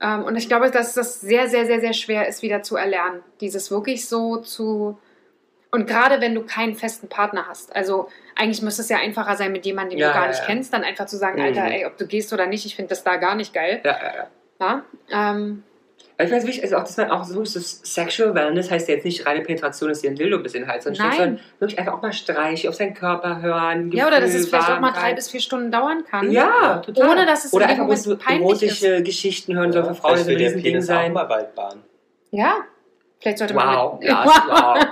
Ähm, und ich glaube, dass das sehr, sehr, sehr, sehr schwer ist, wieder zu erlernen. Dieses wirklich so zu. Und gerade wenn du keinen festen Partner hast. Also eigentlich müsste es ja einfacher sein, mit jemandem, den Ja, du gar ja, nicht ja. kennst, dann einfach zu sagen, Mhm. Alter, ey, ob du gehst oder nicht, ich finde das da gar nicht geil. ja, ja, ja. Ja? Ähm, ich weiß wichtig, also auch, dass man auch so, so Sexual Wellness heißt ja jetzt nicht reine Penetration, dass dir ein Dildo bis in den Hals ansteckt, Nein. sondern wirklich einfach auch mal Streiche auf seinen Körper hören. ja, oder dass Gefühl, es vielleicht auch mal drei bis vier Stunden dauern kann. Ja, total. Ohne, dass es Oder einfach bloß so erotische Geschichten hören soll für Frauen, so ein Riesending Penis auch sein. mal Waldbahn. Ja. Vielleicht sollte man. Wow, mit- Lars, wow.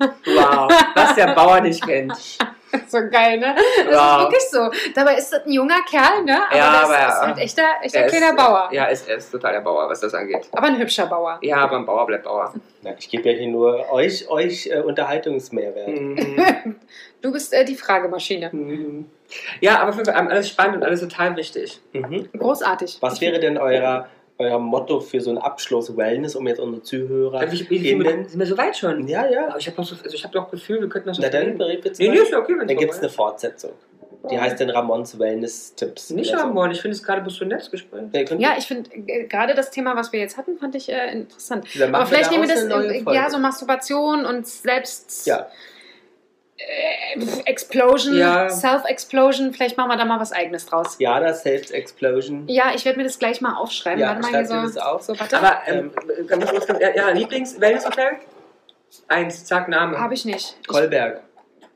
Wow, was der Bauer nicht kennt. so geil, ne? Das Wow. ist wirklich so. Dabei ist das ein junger Kerl, ne? Aber Ja, das aber- ist halt echter, echter Er kleiner ist, Bauer. Ja, er ist, er ist total der Bauer, was das angeht. Aber ein hübscher Bauer. Ja, aber ein Bauer bleibt Bauer. Na, ich gebe ja hier nur euch, euch äh, Unterhaltungsmehrwert. Mhm. Du bist äh, die Fragemaschine. Mhm. ja, aber für ähm, alles spannend und alles total wichtig. Mhm. Großartig. Was wäre denn euer, euer Motto für so einen Abschluss Wellness, um jetzt unsere Zuhörer Also ich, ich, sind, wir, innen... sind wir so weit schon? Ja, ja. Aber ich habe also hab doch das Gefühl, wir könnten noch so Na dann, Nee, nee, ist ja okay, wenn dann gibt es eine Fortsetzung. Die heißt dann Ramons Wellness-Tipps. Nicht oder so. Ramon, ich finde es gerade bloß so ein nettes Gespräch. Ja, ich finde äh, gerade das Thema, was wir jetzt hatten, fand ich äh, interessant. Aber vielleicht nehmen wir das, ja, so Masturbation und selbst Ja, Explosion, Ja. Self-Explosion, vielleicht machen wir da mal was eigenes draus. ja, das Selbst Explosion. Ja, ich werde mir das gleich mal aufschreiben. Ja, Warte mal so. das auf. So, warte. Aber, ähm, ja, Lieblings-Wellness-Hotel? Eins, zack, Name. Habe ich nicht. Ich, Kolberg.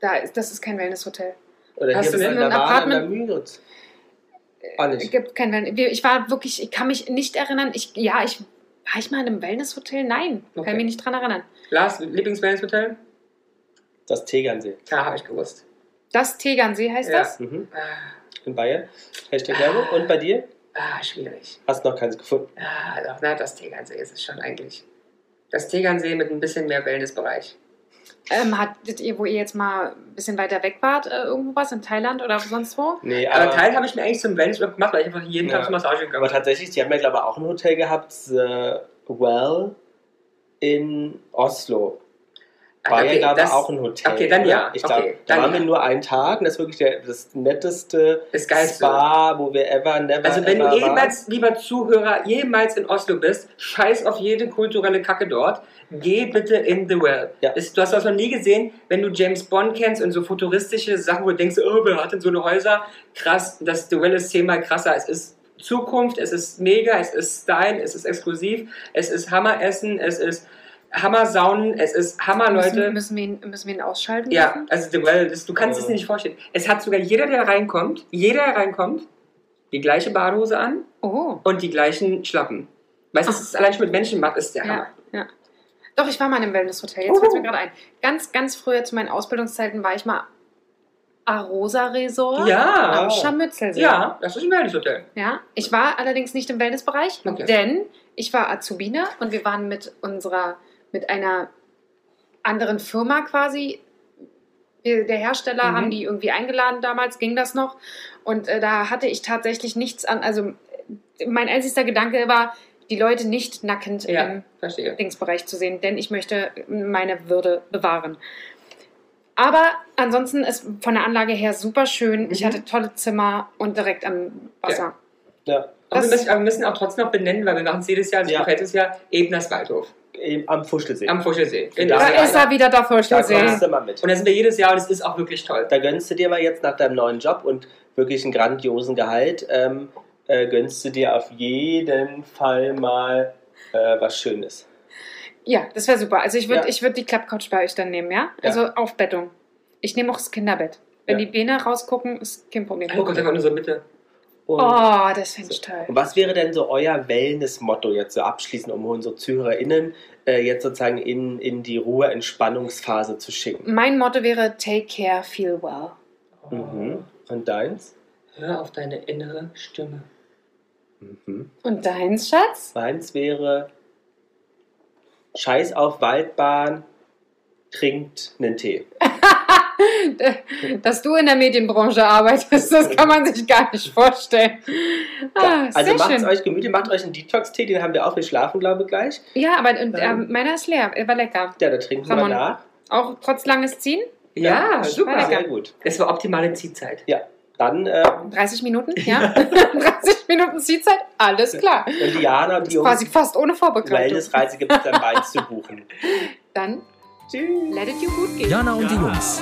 da ist, das ist kein Wellnesshotel. Oder Hast hier du an ein an Apartment? Müritz. Auch nicht. gibt kein Wellness. Ich war wirklich, ich kann mich nicht erinnern. Ich, ja, ich war ich mal in einem Wellnesshotel? Nein, Okay. kann mich nicht dran erinnern. Lars, Lieblingswellnesshotel? Das Tegernsee. Ja, habe ich gewusst. Das Tegernsee heißt Ja. das? Mhm. Ah, In Bayern. Hashtag Werbung. Und bei dir? ah, schwierig. Hast noch keins gefunden. Ah, doch, na, das Tegernsee ist es schon eigentlich. Das Tegernsee mit ein bisschen mehr Wellnessbereich. Ähm, hattet ihr, wo ihr jetzt mal ein bisschen weiter weg wart, äh, irgendwo was in Thailand oder sonst wo? Nee, Aber aber, Teil habe ich mir eigentlich zum Wellnessurlaub gemacht, weil ich einfach jeden Ja. Tag zur Massage gegangen aber tatsächlich, die haben ja, glaube ich, auch ein Hotel gehabt, The Well in Oslo. War ja, glaube ich, das auch ein Hotel. okay, dann oder? ja. Ich glaube, Okay, da dann waren wir ja. nur einen Tag und das ist wirklich der, das netteste das Geilste. Spa, wo wir ever, never, Also wenn ever du jemals, lieber Zuhörer, jemals in Oslo bist, scheiß auf jede kulturelle Kacke dort, geh bitte in The Well. Ja. Das, du hast das noch nie gesehen, wenn du James Bond kennst und so futuristische Sachen, wo du denkst, oh, wer hat denn so eine Häuser? Krass, das The Well ist zehnmal krasser. Es ist Zukunft, es ist mega, es ist Style, es ist exklusiv, es ist Hammeressen, es ist Hammersaunen, es ist Hammer, Leute. Müssen, müssen, wir ihn, müssen wir ihn ausschalten? Ja, also Well, das, du kannst es Oh. dir nicht vorstellen. Es hat sogar jeder, der reinkommt, jeder, der reinkommt, die gleiche Badehose an Oh. und die gleichen Schlappen. Weißt du, es ist allein schon mit Menschen macht, ist der Ja, Hammer. ja. Doch, ich war mal in einem Wellnesshotel. Jetzt fällt es mir gerade ein. Ganz, ganz früher zu meinen Ausbildungszeiten war ich mal Arosa Resort Ja, am Scharmützelsee. ja, das ist ein Wellnesshotel. Ja, ich war allerdings nicht im Wellnessbereich, Okay. denn ich war Azubine und wir waren mit unserer, mit einer anderen Firma quasi. Der Hersteller Mhm. haben die irgendwie eingeladen damals, ging das noch. Und äh, da hatte ich tatsächlich nichts an. Also mein einzigster Gedanke war, die Leute nicht nackend Ja, im verstehe. Dingsbereich zu sehen, denn ich möchte meine Würde bewahren. Aber ansonsten ist von der Anlage her super schön. Ich Mhm. hatte tolle Zimmer und direkt am Wasser. Ja, Aber wir, müssen, aber wir müssen auch trotzdem noch benennen, weil wir machen es jedes Jahr, das Ja. gefällt es ja, Ebners Waldhof am Fuschelsee. am Fuschelsee. In Da Da ist er wieder der da Vorstellsee. kommst du mal mit. Und da sind wir jedes Jahr und es ist auch wirklich toll. Da gönnst du dir mal jetzt nach deinem neuen Job und wirklich einen grandiosen Gehalt, ähm, äh, gönnst du dir auf jeden Fall mal äh, was Schönes. Ja, das wäre super. Also ich würde Ja. ich würd die Klappcouch bei euch dann nehmen, ja? Also Aufbettung. Ich nehme auch das Kinderbett. Wenn Ja. die Beine rausgucken, ist kein Problem. Oh Gott, einfach nur so Mitte. Und, Oh, das finde ich toll. und was wäre denn so euer Wellness-Motto jetzt so abschließend, um unsere ZuhörerInnen äh, jetzt sozusagen in, in die Ruhe-Entspannungsphase zu schicken? Mein Motto wäre Take care, feel well. Mhm. Und deins? Hör auf deine innere Stimme. Mhm. Und deins, Schatz? Meins wäre Scheiß auf Waldbahn, trinkt einen Tee. Dass du in der Medienbranche arbeitest, das kann man sich gar nicht vorstellen. Ah, Ja, also macht euch gemütlich, macht euch einen Detox-Tee, den haben wir auch, wir schlafen glaube ich gleich. Ja, aber und, äh, Ähm. meiner ist leer. Er war lecker. Ja, da trinken wir Ramon. nach. Auch trotz langes Ziehen? Ja, war super. lecker. Sehr gut. Es war optimale Ziehzeit. Dann, äh, 30 Minuten, ja? 30 Minuten Ziehzeit? Alles klar. und Diana und die Jungs, Quasi fast ohne Vorbereitung. Wellnessreise gibt es dann bald zu buchen. Dann Tschüss. let it you gut gehen. Jana und die Jungs.